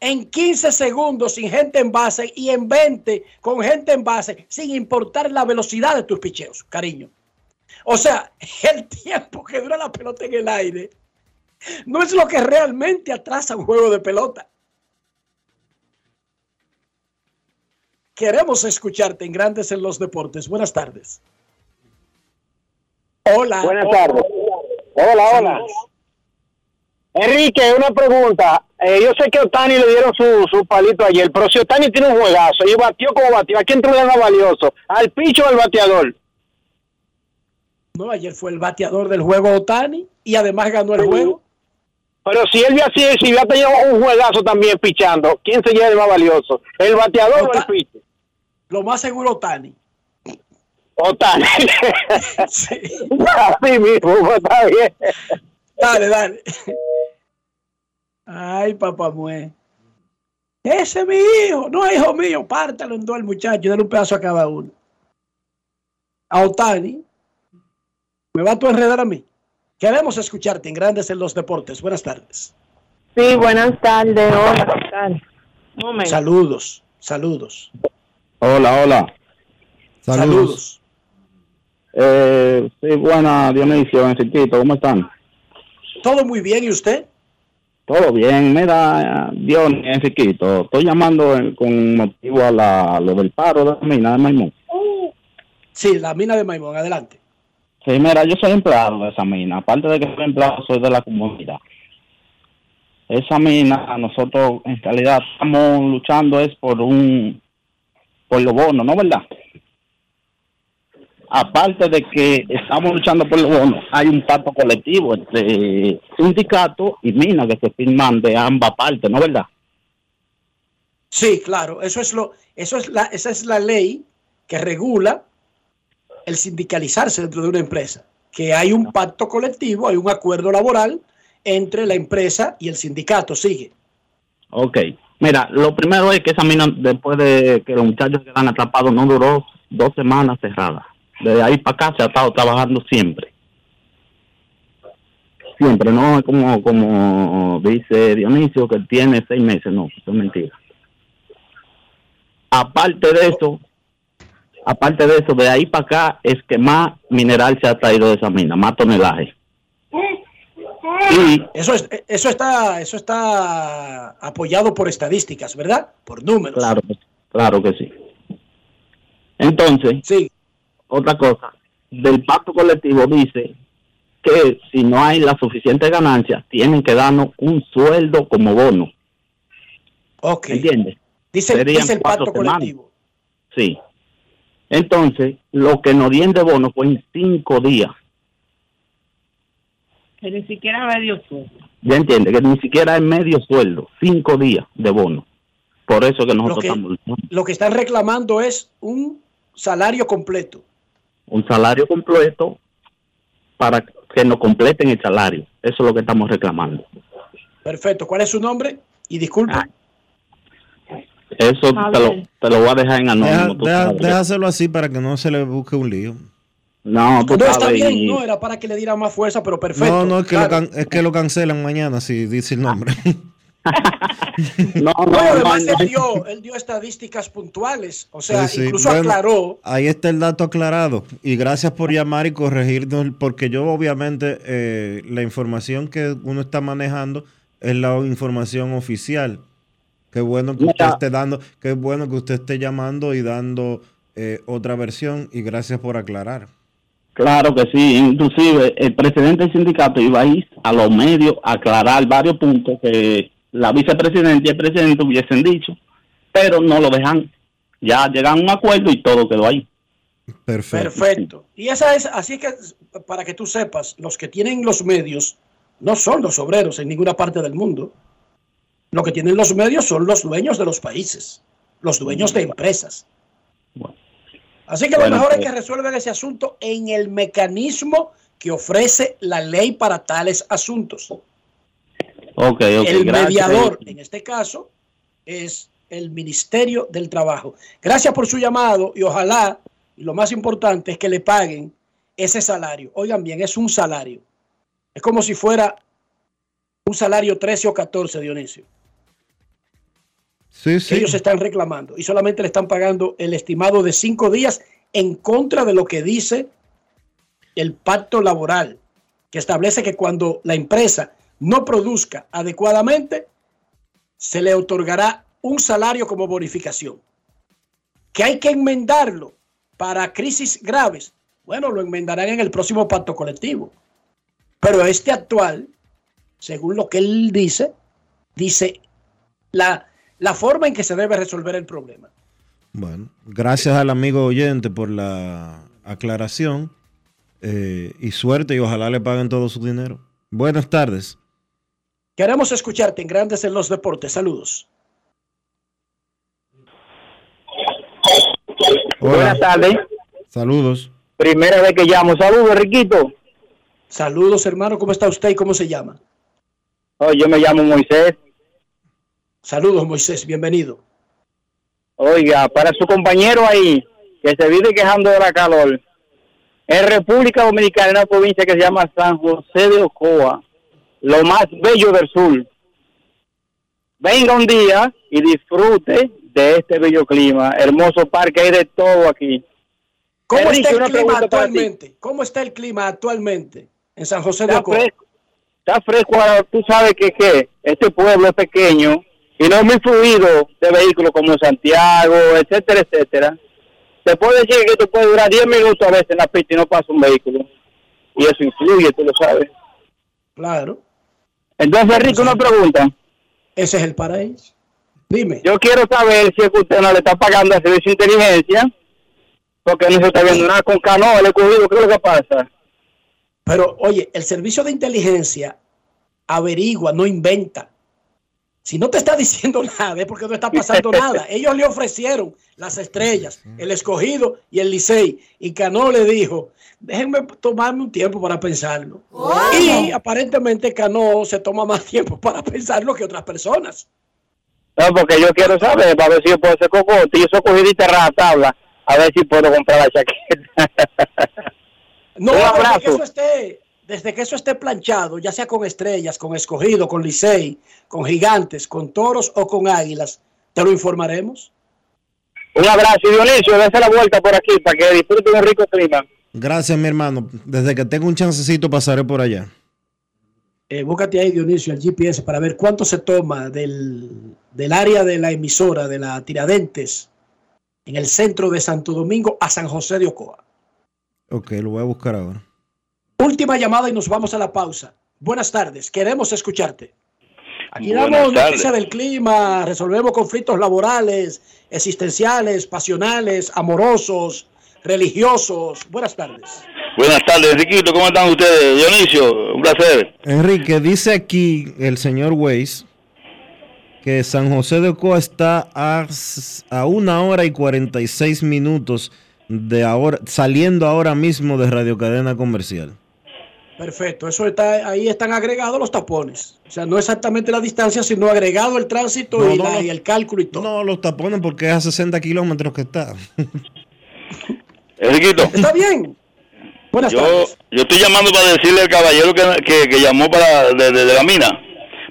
en 15 segundos sin gente en base y en 20 con gente en base, sin importar la velocidad de tus picheos, cariño. O sea, [LAUGHS] el tiempo que dura la pelota en el aire no es lo que realmente atrasa un juego de pelota. Queremos escucharte en Grandes en los Deportes. Buenas tardes. Hola. Buenas tardes. Hola, hola. Enrique, una pregunta. Eh, yo sé que Otani le dieron su, su palito ayer, pero si Otani tiene un juegazo y batió como batió, ¿a quién tú le das valioso? ¿Al picho o al bateador? No, ayer fue el bateador del juego Otani y además ganó el juego. Pero si él así, si hubiera tenido un juegazo también pichando, ¿quién se lleva el más valioso? ¿El bateador o el picho? Lo más seguro Otani. Otani. [LAUGHS] sí. [LAUGHS] Así mismo, está bien. Dale, dale. Ay, papá mue. Ese es mi hijo. No, hijo mío. Pártalo en dos al muchacho. Dale un pedazo a cada uno. A Otani. ¿Me va a tu enredar a mí? Queremos escucharte en Grandes en los Deportes. Buenas tardes. Sí, buenas tardes. Hola, ¿qué tal? Un momento. Saludos, saludos. Hola, hola. Saludos. Eh, sí, buena, Dionisio, Enriquito, ¿cómo están? Todo muy bien, ¿y usted? Todo bien, mira, Dionisio, Enriquito, estoy llamando con motivo a la, lo del paro de la mina de Maimón. Sí, la mina de Maimón, adelante. Sí, mira, yo soy empleado de esa mina, aparte de que soy empleado, soy de la comunidad. Esa mina, nosotros en realidad estamos luchando es por un, por los bonos, ¿no verdad? Aparte de que estamos luchando por los bonos, hay un pacto colectivo entre sindicato y mina que se firman de ambas partes, ¿no verdad? Sí, claro, eso es lo, eso es la, esa es la ley que regula el sindicalizarse dentro de una empresa, que hay un pacto colectivo, hay un acuerdo laboral entre la empresa y el sindicato. Sigue. Ok. Mira, lo primero es que esa mina, después de que los muchachos quedan atrapados, no duró dos semanas cerrada. Desde ahí para acá se ha estado trabajando siempre. Siempre, no es como, como dice Dionisio, que tiene seis meses, no, eso es mentira. Aparte de eso, aparte de eso, de ahí para acá es que más mineral se ha traído de esa mina, más tonelaje. Y Eso, es, eso, está, eso está apoyado por estadísticas, ¿verdad? Por números. Claro, que- claro que sí. Entonces, otra cosa, del pacto colectivo dice que si no hay la suficiente ganancia, tienen que darnos un sueldo como bono. Ok. ¿Entiendes? Dice, dice el pacto semanas. colectivo. Sí. Entonces, lo que nos dieron de bono fue en cinco días. Que ni siquiera medio sueldo. ¿Ya entiende? Que ni siquiera es medio sueldo, cinco días de bono. Por eso que nosotros Lo que- estamos. Lo que están reclamando es un salario completo. Un salario completo para que nos completen el salario. Eso es lo que estamos reclamando. Perfecto. ¿Cuál es su nombre? Y disculpe. Eso A te lo, te lo voy a dejar en Deja- anónimo. tú deja- sabes. déjaselo así para que no se le busque un lío. No, tú No, está bien, y- no, era para que le diera más fuerza, pero perfecto. no, no, es que, claro. lo, can- es que lo cancelan mañana si dice el nombre. [LAUGHS] [LAUGHS] no, No, además no, él dio, él dio estadísticas puntuales, o sea, Sí, sí. incluso Bueno, aclaró. Ahí está el dato aclarado. Y gracias por llamar y corregirnos, porque yo obviamente eh, la información que uno está manejando es la información oficial. Qué bueno que usted esté dando, qué bueno que usted esté llamando y dando eh, otra versión y gracias por aclarar. Claro que sí, inclusive el presidente del sindicato iba a ir a los medios a aclarar varios puntos que la vicepresidenta y el presidente hubiesen dicho, pero no lo dejan. Ya llegan a un acuerdo y todo quedó ahí. Perfecto. Perfecto. Y esa es, así que, para que tú sepas, los que tienen los medios no son los obreros en ninguna parte del mundo. Lo que tienen los medios son los dueños de los países, los dueños de empresas. Así que lo Bueno, mejor es pues- que resuelvan ese asunto en el mecanismo que ofrece la ley para tales asuntos. El gracias. mediador, en este caso, es el Ministerio del Trabajo. Gracias por su llamado y ojalá, y lo más importante es que le paguen ese salario. Oigan bien, es un salario. Es como si fuera un salario 13 o 14, Dionisio. Sí, sí. ellos están reclamando y solamente le están pagando el estimado de cinco días en contra de lo que dice el pacto laboral que establece que cuando la empresa no produzca adecuadamente, se le otorgará un salario como bonificación. Que hay que enmendarlo para crisis graves. Bueno, lo enmendarán en el próximo pacto colectivo. Pero este actual, según lo que él dice, dice la, la forma en que se debe resolver el problema. Bueno, gracias al amigo oyente por la aclaración eh, y suerte y ojalá le paguen todo su dinero. Buenas tardes. Queremos escucharte en Grandes en los Deportes. Saludos. Buenas tardes. Saludos. Primera vez que llamo. Saludos, Riquito. Saludos, hermano. ¿Cómo está usted y cómo se llama? Oh, yo me llamo Moisés. Saludos, Moisés. Bienvenido. Oiga, para su compañero ahí, que se vive quejando de la calor, en República Dominicana, en una provincia que se llama San José de Ocoa, lo más bello del sur. Venga un día y disfrute de este bello clima, hermoso parque, hay de todo aquí. ¿Cómo Enrique, está el clima actualmente? ¿Cómo está el clima actualmente en San José de Está Ocoa? fresco, está fresco tú sabes que, que este pueblo es pequeño y no es muy fluido de vehículos como Santiago, etcétera, etcétera. Se puede decir que tú puedes durar 10 minutos a veces en la pista y no pasa un vehículo. Y eso influye, tú lo sabes. Claro. Entonces, Enrique, una pregunta. Ese es el paraíso. Dime. Yo quiero saber si es que usted no le está pagando a servicio de inteligencia, porque no se está viendo nada con Cano, el escogido, ¿qué es lo que pasa? Pero oye, el servicio de inteligencia averigua, no inventa. Si no te está diciendo [LAUGHS] nada, es porque no está pasando nada. Ellos le ofrecieron las estrellas, el escogido y el Licey. Y Cano le dijo, déjenme tomarme un tiempo para pensarlo. Y aparentemente Cano se toma más [LAUGHS] tiempo para pensarlo que otras personas. No, porque yo quiero saber, para ver si yo puedo hacer cocote y eso cogidita a tabla, a ver si puedo comprar la chaqueta. No, [LAUGHS] Un abrazo. que, eso esté, desde que eso esté planchado, ya sea con estrellas, con escogido, con licey, con gigantes, con toros o con águilas, te lo informaremos. Un abrazo, Dionisio, dése la vuelta por aquí para que disfruten un rico clima. Gracias, mi hermano. Desde que tengo un chancecito pasaré por allá. Eh, búscate ahí, Dionisio, el GPS para ver cuánto se toma del, del área de la emisora de la Tiradentes en el centro de Santo Domingo a San José de Ocoa. Ok, lo voy a buscar ahora. Última llamada y nos vamos a la pausa. Buenas tardes, queremos escucharte. Aquí damos tardes. noticias del clima, resolvemos conflictos laborales, existenciales, pasionales, amorosos, religiosos. Buenas tardes. Buenas tardes, Riquito. ¿Cómo están ustedes? Dionisio, un placer. Enrique, dice aquí el señor Weiss que San José de Ocoa está a, a una hora y 46 minutos de ahora, saliendo ahora mismo de Radio Cadena Comercial. Perfecto, eso está ahí están agregados los tapones. O sea, no exactamente la distancia, sino agregado el tránsito No, y, no, la- y el cálculo y todo. No, los tapones porque es a 60 kilómetros que está. [LAUGHS] Riquito. Está bien. Buenas yo, tardes. yo estoy llamando para decirle al caballero que, que, que llamó para de, de- de la mina.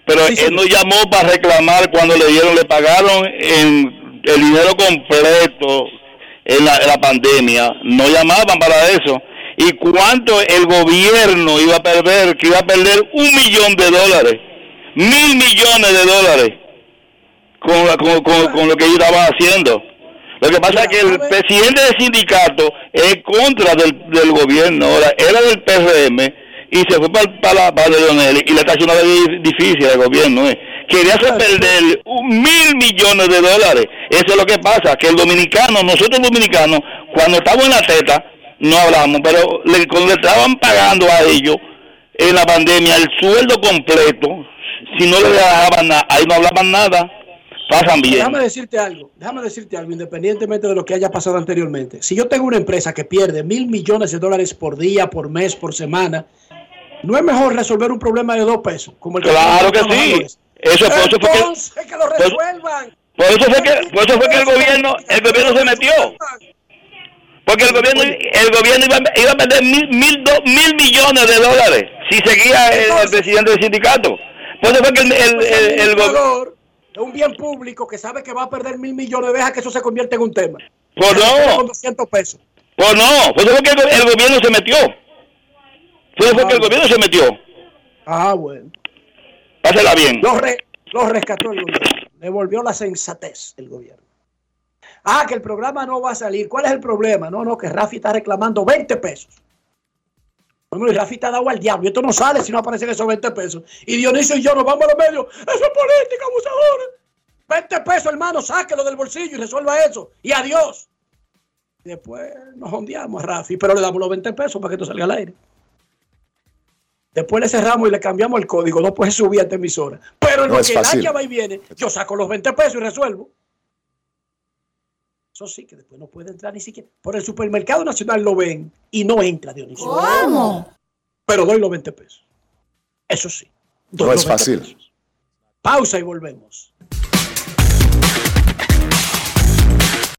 Pero él no llamó para reclamar cuando le dieron, le pagaron en el dinero completo en la, en la pandemia. No llamaban para eso. ¿Y cuánto el gobierno iba a perder? Que iba a perder un millón de dólares. Mil millones de dólares. Con, la- con, con- con lo que ellos estaban haciendo. Lo que pasa es que el presidente del sindicato es contra del, del gobierno, ahora era del PRM y se fue para, para, para Leonel y le está haciendo una vida difícil al gobierno. ¿eh? Quería hacer perder un mil millones de dólares. Eso es lo que pasa, que el dominicano, nosotros dominicanos, cuando estamos en la teta, no hablamos, pero le, cuando le estaban pagando a ellos en la pandemia el sueldo completo, si no le dejaban nada, ahí no hablaban nada, pasan bien. Déjame decirte algo, déjame decirte algo, independientemente de lo que haya pasado anteriormente. Si yo tengo una empresa que pierde mil millones de dólares por día, por mes, por semana, ¿no es mejor resolver un problema de dos pesos? Como el Claro que sí. Eso, por eso fue que, que lo resuelvan. por eso fue que, por eso fue que el gobierno, el gobierno se metió. Porque el gobierno, el gobierno iba, a- iba a perder mil, mil, do- mil millones de dólares si seguía el, el presidente del sindicato. Por eso fue que el, el, el- el go- administrador de un bien público que sabe que va a perder mil millones, deja que eso se convierta en un tema. Pues no. Con 200 pesos. Pues no, por eso fue que el, el gobierno se metió. Entonces fue que el gobierno se metió. Ah, bueno. Pásela bien. Lo, re- lo rescató el gobierno. Devolvió la sensatez el gobierno. Ah, que el programa no va a salir. ¿Cuál es el problema? No, no, que Rafi está reclamando 20 pesos. Bueno, y Rafi está dado al diablo. Y esto no sale si no aparecen esos 20 pesos. Y Dionisio y yo nos vamos a los medios. Eso es política, abusadores. 20 pesos, hermano, sáquelo del bolsillo y resuelva eso. Y adiós. Y después nos ondeamos a Rafi, pero le damos los 20 pesos para que esto salga al aire. Después le cerramos y le cambiamos el código. No puede subir a esta emisora. Pero en No lo que año va y viene, yo saco los 20 pesos y resuelvo. Eso sí, que después no puede entrar ni siquiera. Por el supermercado nacional lo ven y no entra Dionisio. ¿Cómo? Pero doy los 20 pesos. Eso sí. doy No los es 20 fácil. pesos. Pausa y volvemos.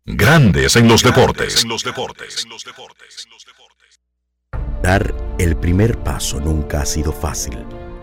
Grandes en los deportes. Dar el primer paso nunca ha sido fácil,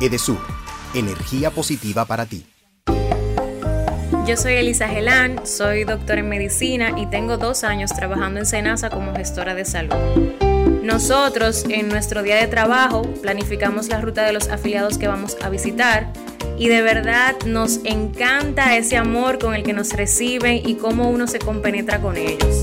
Edesur, energía positiva para ti. Yo soy Elisa Gelán, soy doctora en medicina y tengo dos años trabajando en Senasa como gestora de salud. Nosotros en nuestro día de trabajo planificamos la ruta de los afiliados que vamos a visitar y de verdad nos encanta ese amor con el que nos reciben y cómo uno se compenetra con ellos.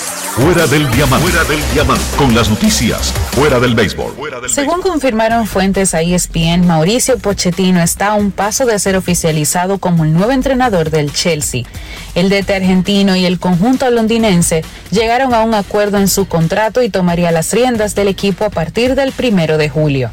Fuera del diamante. Fuera del diamante. Con las noticias. Fuera del béisbol. Según confirmaron fuentes a ESPN, Mauricio Pochettino está a un paso de ser oficializado como el nuevo entrenador del Chelsea. El DT argentino y el conjunto londinense llegaron a un acuerdo en su contrato y tomaría las riendas del equipo a partir del primero de julio.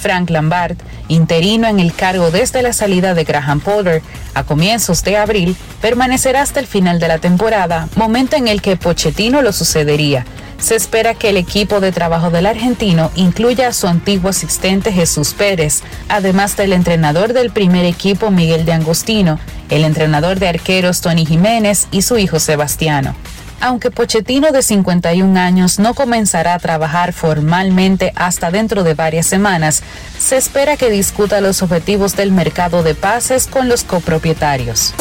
Frank Lambert, interino en el cargo desde la salida de Graham Potter a comienzos de abril, permanecerá hasta el final de la temporada, momento en el que Pochettino lo sucedería. Se espera que el equipo de trabajo del argentino incluya a su antiguo asistente Jesús Pérez, además del entrenador del primer equipo Miguel de Angostino, el entrenador de arqueros Tony Jiménez y su hijo Sebastiano. Aunque Pochettino de 51 años no comenzará a trabajar formalmente hasta dentro de varias semanas, se espera que discuta los objetivos del mercado de pases con los copropietarios.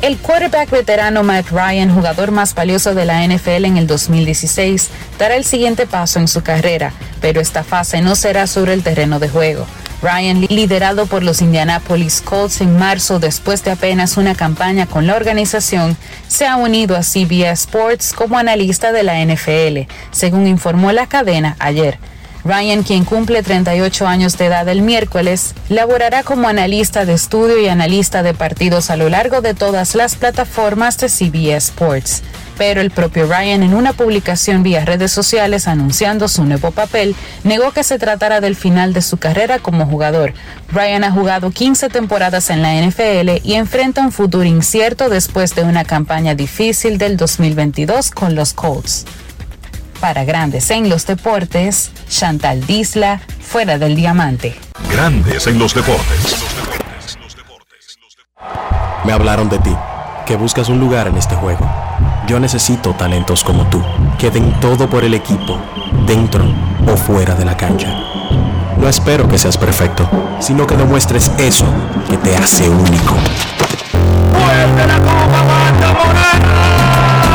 El quarterback veterano Matt Ryan, jugador más valioso de la NFL en el 2016, dará el siguiente paso en su carrera, pero esta fase no será sobre el terreno de juego. Ryan, liderado por los Indianapolis Colts en marzo después de apenas una campaña con la organización, se ha unido a CBS Sports como analista de la NFL, según informó la cadena ayer. Ryan, quien cumple 38 años de edad el miércoles, laborará como analista de estudio y analista de partidos a lo largo de todas las plataformas de CBS Sports. Pero el propio Ryan, en una publicación vía redes sociales anunciando su nuevo papel, negó que se tratara del final de su carrera como jugador. Ryan ha jugado 15 temporadas en la NFL y enfrenta un futuro incierto después de una campaña difícil del 2022 con los Colts. Para Grandes en los Deportes, Chantal Disla, fuera del diamante. Grandes en los deportes. Me hablaron de ti, que buscas un lugar en este juego. Yo necesito talentos como tú, que den todo por el equipo, dentro o fuera de la cancha. No espero que seas perfecto, sino que demuestres eso que te hace único.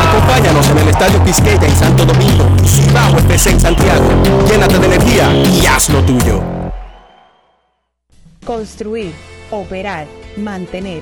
Acompáñanos en el Estadio Quisqueya en Santo Domingo, Cibao FC en Santiago. Llénate de energía y haz lo tuyo. Construir, operar, mantener,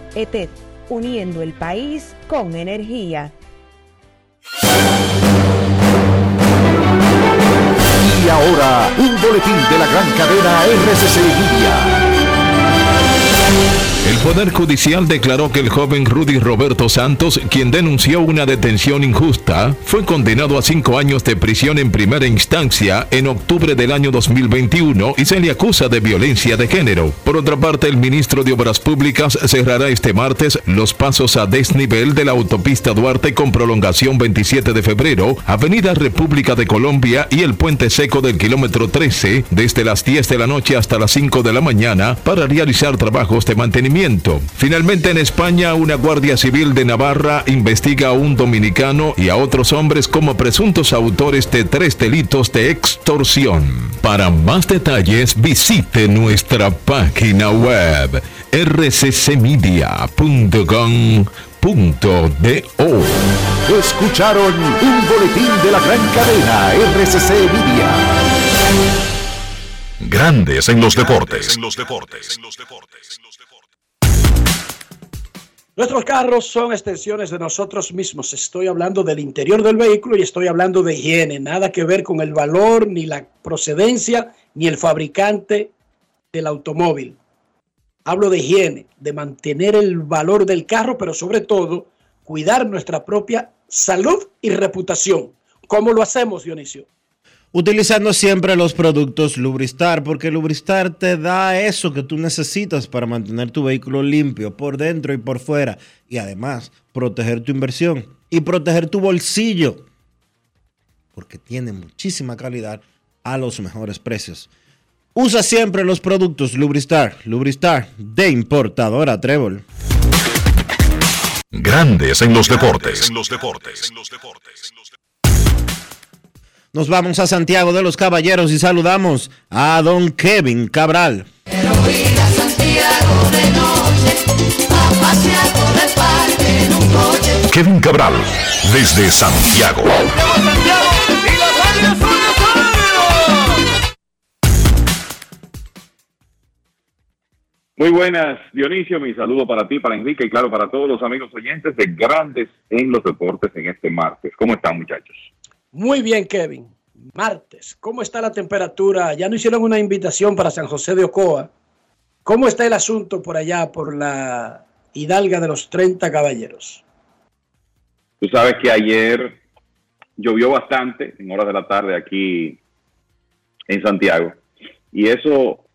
ETED, uniendo el país con energía. Y ahora, un boletín de la gran cadena RCC Libia. El Poder Judicial declaró que el joven Rudy Roberto Santos, quien denunció una detención injusta, fue condenado a cinco años de prisión en primera instancia en octubre del año 2021 y se le acusa de violencia de género. Por otra parte, el ministro de Obras Públicas cerrará este martes los pasos a desnivel de la autopista Duarte con prolongación 27 de febrero, Avenida República de Colombia y el puente seco del kilómetro 13 desde las 10 de la noche hasta las 5 de la mañana para realizar trabajos de mantenimiento. Finalmente en España, una Guardia Civil de Navarra investiga a un dominicano y a otros hombres como presuntos autores de tres delitos de extorsión. Para más detalles, visite nuestra página web rccmedia.com.do. Escucharon un boletín de la gran cadena RCC Media. Grandes en los deportes. Nuestros carros son extensiones de nosotros mismos. Estoy hablando del interior del vehículo y estoy hablando de higiene. Nada que ver con el valor, ni la procedencia, ni el fabricante del automóvil. Hablo de higiene, de mantener el valor del carro, pero sobre todo cuidar nuestra propia salud y reputación. ¿Cómo lo hacemos, Dionisio? Utilizando siempre los productos Lubristar, porque Lubristar te da eso que tú necesitas para mantener tu vehículo limpio por dentro y por fuera. Y además, proteger tu inversión y proteger tu bolsillo. Porque tiene muchísima calidad a los mejores precios. Usa siempre los productos Lubristar. Lubristar de importadora Trébol. Grandes en los deportes. En los deportes. Nos vamos a Santiago de los Caballeros y saludamos a don Kevin Cabral. Kevin Cabral, desde Santiago. Muy buenas, Dionisio. Mi saludo para ti, para Enrique y claro, para todos los amigos oyentes de Grandes en los Deportes en este martes. ¿Cómo están, muchachos? Muy bien, Kevin. Martes, ¿cómo está la temperatura? Ya no hicieron una invitación para San José de Ocoa. ¿Cómo está el asunto por allá, por la Hidalga de los 30 Caballeros? Tú sabes que ayer llovió bastante en horas de la tarde aquí en Santiago y eso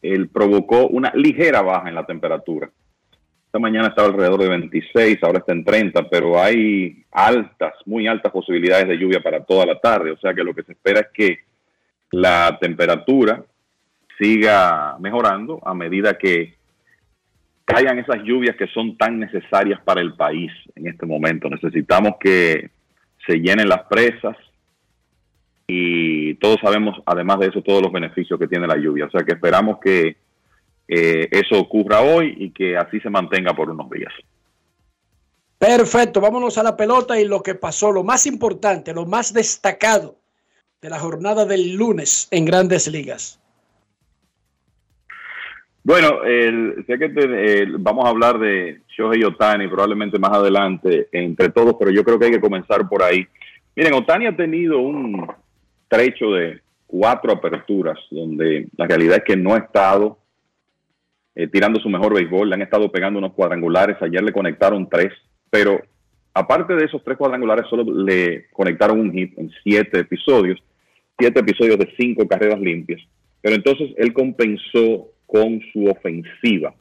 él provocó una ligera baja en la temperatura. Esta mañana estaba alrededor de 26, ahora está en 30, pero hay altas, muy altas posibilidades de lluvia para toda la tarde. O sea que lo que se espera es que la temperatura siga mejorando a medida que caigan esas lluvias que son tan necesarias para el país en este momento. Necesitamos que se llenen las presas y todos sabemos, además de eso, todos los beneficios que tiene la lluvia. O sea que esperamos que eh, eso ocurra hoy y que así se mantenga por unos días. Perfecto, vámonos a la pelota y lo que pasó, lo más importante, lo más destacado de la jornada del lunes en grandes ligas. Bueno, el, sé que te, el, vamos a hablar de Shohei Otani probablemente más adelante entre todos, pero yo creo que hay que comenzar por ahí. Miren, Otani ha tenido un trecho de cuatro aperturas donde la realidad es que no ha estado eh, tirando su mejor béisbol, le han estado pegando unos cuadrangulares, ayer le conectaron tres, pero aparte de esos tres cuadrangulares solo le conectaron un hit en siete episodios, siete episodios de cinco carreras limpias. Pero entonces él compensó con su ofensiva.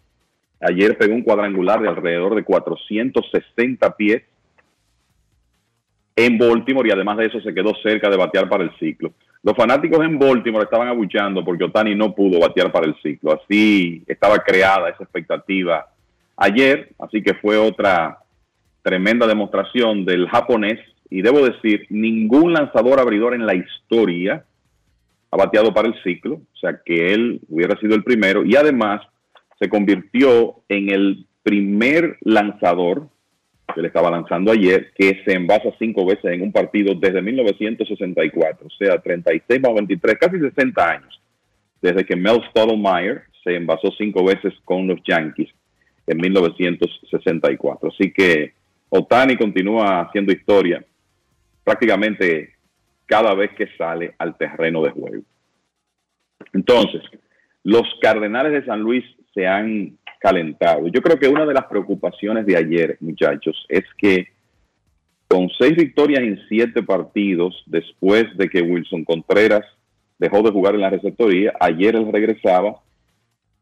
Ayer pegó un cuadrangular de alrededor de 460 pies en Baltimore y además de eso se quedó cerca de batear para el ciclo. Los fanáticos en Baltimore estaban abuchando porque Otani no pudo batear para el ciclo. Así estaba creada esa expectativa ayer, así que fue otra tremenda demostración del japonés. Y debo decir, ningún lanzador abridor en la historia ha bateado para el ciclo, o sea que él hubiera sido el primero y además se convirtió en el primer lanzador que le estaba lanzando ayer, que se envasa cinco veces en un partido desde 1964, o sea, 36 más 23, casi 60 años, desde que Mel Stottlemyre se envasó cinco veces con los Yankees en 1964. Así que Otani continúa haciendo historia prácticamente cada vez que sale al terreno de juego. Entonces, los Cardenales de San Luis se han calentado. Yo creo que una de las preocupaciones de ayer, muchachos, es que con seis victorias en siete partidos, después de que Wilson Contreras dejó de jugar en la receptoría, ayer él regresaba,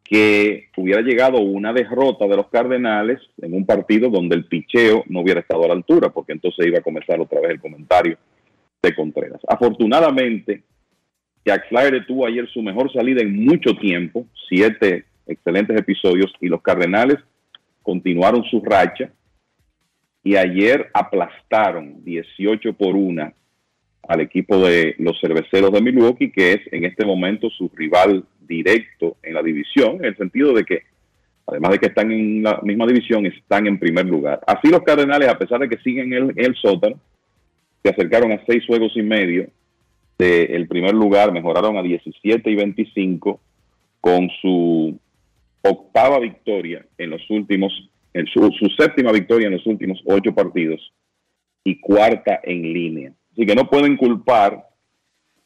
que hubiera llegado una derrota de los Cardenales en un partido donde el picheo no hubiera estado a la altura, porque entonces iba a comenzar otra vez el comentario de Contreras. Afortunadamente, Jack Flaherty tuvo ayer su mejor salida en mucho tiempo, siete excelentes episodios, y los Cardenales continuaron su racha y ayer aplastaron 18 por 1 al equipo de los cerveceros de Milwaukee, que es en este momento su rival directo en la división, en el sentido de que, además de que están en la misma división, están en primer lugar. Así los Cardenales, a pesar de que siguen en el, el sótano, se acercaron a seis juegos y medio del primer lugar, mejoraron a 17 y 25 con su octava victoria en los últimos, en su, su séptima victoria en los últimos ocho partidos y cuarta en línea. Así que no pueden culpar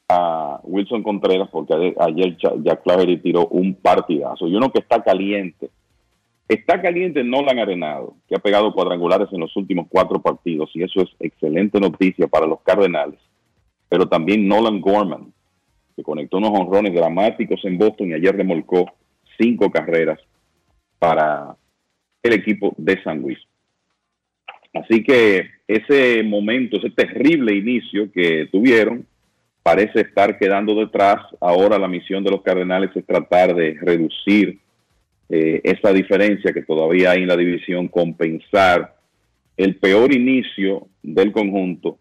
a Wilson Contreras porque ayer Jack Flaherty tiró un partidazo y uno que está caliente. Está caliente Nolan Arenado, que ha pegado cuadrangulares en los últimos cuatro partidos y eso es excelente noticia para los Cardenales pero también Nolan Gorman, que conectó unos honrones dramáticos en Boston y ayer remolcó cinco carreras para el equipo de San Luis. Así que ese momento, ese terrible inicio que tuvieron, parece estar quedando detrás. Ahora la misión de los Cardenales es tratar de reducir eh, esa diferencia que todavía hay en la división, compensar el peor inicio del conjunto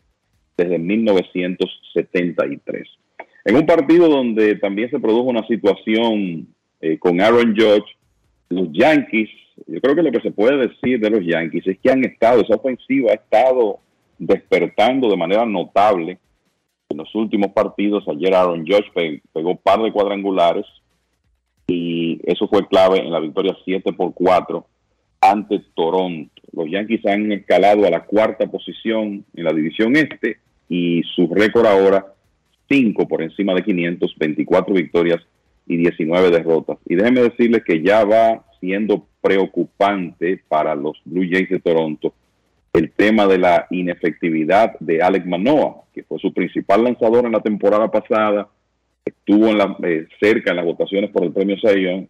desde 1973. En un partido donde también se produjo una situación eh, con Aaron Judge, los Yankees, yo creo que lo que se puede decir de los Yankees es que han estado, esa ofensiva ha estado despertando de manera notable en los últimos partidos. Ayer Aaron Judge pegó un par de cuadrangulares y eso fue clave en la victoria 7 por 4 ante Toronto. Los Yankees han escalado a la cuarta posición en la división este y su récord ahora 5 por encima de 500, 24 victorias y 19 derrotas. Y déjenme decirles que ya va siendo preocupante para los Blue Jays de Toronto el tema de la inefectividad de Alex Manoa, que fue su principal lanzador en la temporada pasada, estuvo en la, eh, cerca en las votaciones por el premio Sayón,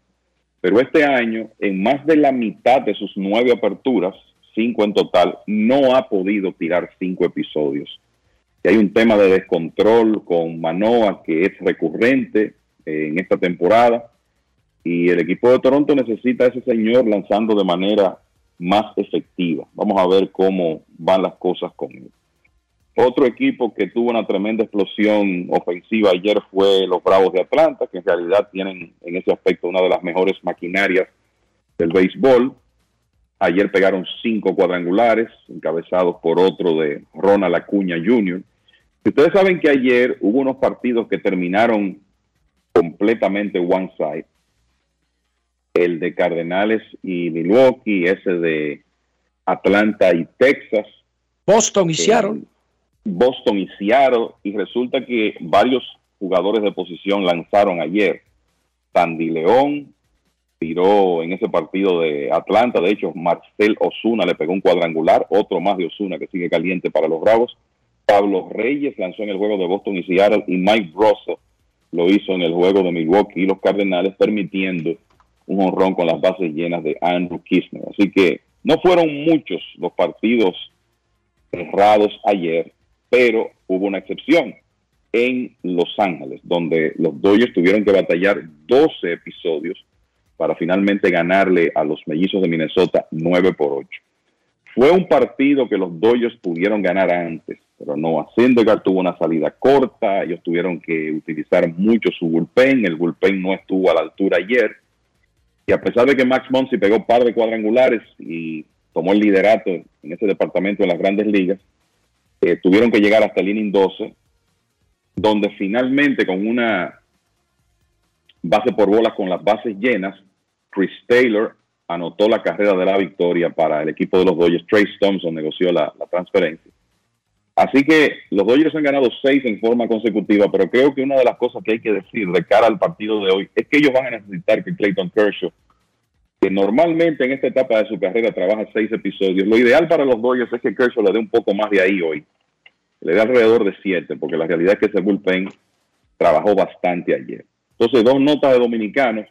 pero este año, en más de la mitad de sus nueve aperturas, cinco en total, no ha podido tirar cinco episodios que hay un tema de descontrol con Manoa que es recurrente en esta temporada y el equipo de Toronto necesita a ese señor lanzando de manera más efectiva. Vamos a ver cómo van las cosas con él. Otro equipo que tuvo una tremenda explosión ofensiva ayer fue los Bravos de Atlanta, que en realidad tienen en ese aspecto una de las mejores maquinarias del béisbol. Ayer pegaron cinco cuadrangulares, encabezados por otro de Ronald Acuña Jr. Ustedes saben que ayer hubo unos partidos que terminaron completamente one side. El de Cardenales y Milwaukee, ese de Atlanta y Texas. Boston y Seattle. Boston y Seattle. Y resulta que varios jugadores de posición lanzaron ayer. Sandy León tiró en ese partido de Atlanta. De hecho, Marcel Osuna le pegó un cuadrangular. Otro más de Osuna que sigue caliente para los Bravos. Pablo Reyes lanzó en el juego de Boston y Seattle y Mike Rosso lo hizo en el juego de Milwaukee y los Cardenales, permitiendo un honrón con las bases llenas de Andrew Kisner. Así que no fueron muchos los partidos cerrados ayer, pero hubo una excepción en Los Ángeles, donde los Dodgers tuvieron que batallar 12 episodios para finalmente ganarle a los mellizos de Minnesota 9 por 8. Fue un partido que los Dodgers pudieron ganar antes, pero no. Syndergaard tuvo una salida corta, ellos tuvieron que utilizar mucho su bullpen, el bullpen no estuvo a la altura ayer. Y a pesar de que Max Monsi pegó un par de cuadrangulares y tomó el liderato en ese departamento en las grandes ligas, eh, tuvieron que llegar hasta el inning 12, donde finalmente con una base por bolas con las bases llenas, Chris Taylor anotó la carrera de la victoria para el equipo de los Dodgers. Trace Thompson negoció la transferencia. Así que los Dodgers han ganado seis en forma consecutiva, pero creo que una de las cosas que hay que decir de cara al partido de hoy es que ellos van a necesitar que Clayton Kershaw, que normalmente en esta etapa de su carrera trabaja seis episodios, lo ideal para los Dodgers es que Kershaw le dé un poco más de ahí hoy. Le dé alrededor de siete, porque la realidad es que ese bullpen trabajó bastante ayer. Entonces, dos notas de dominicanos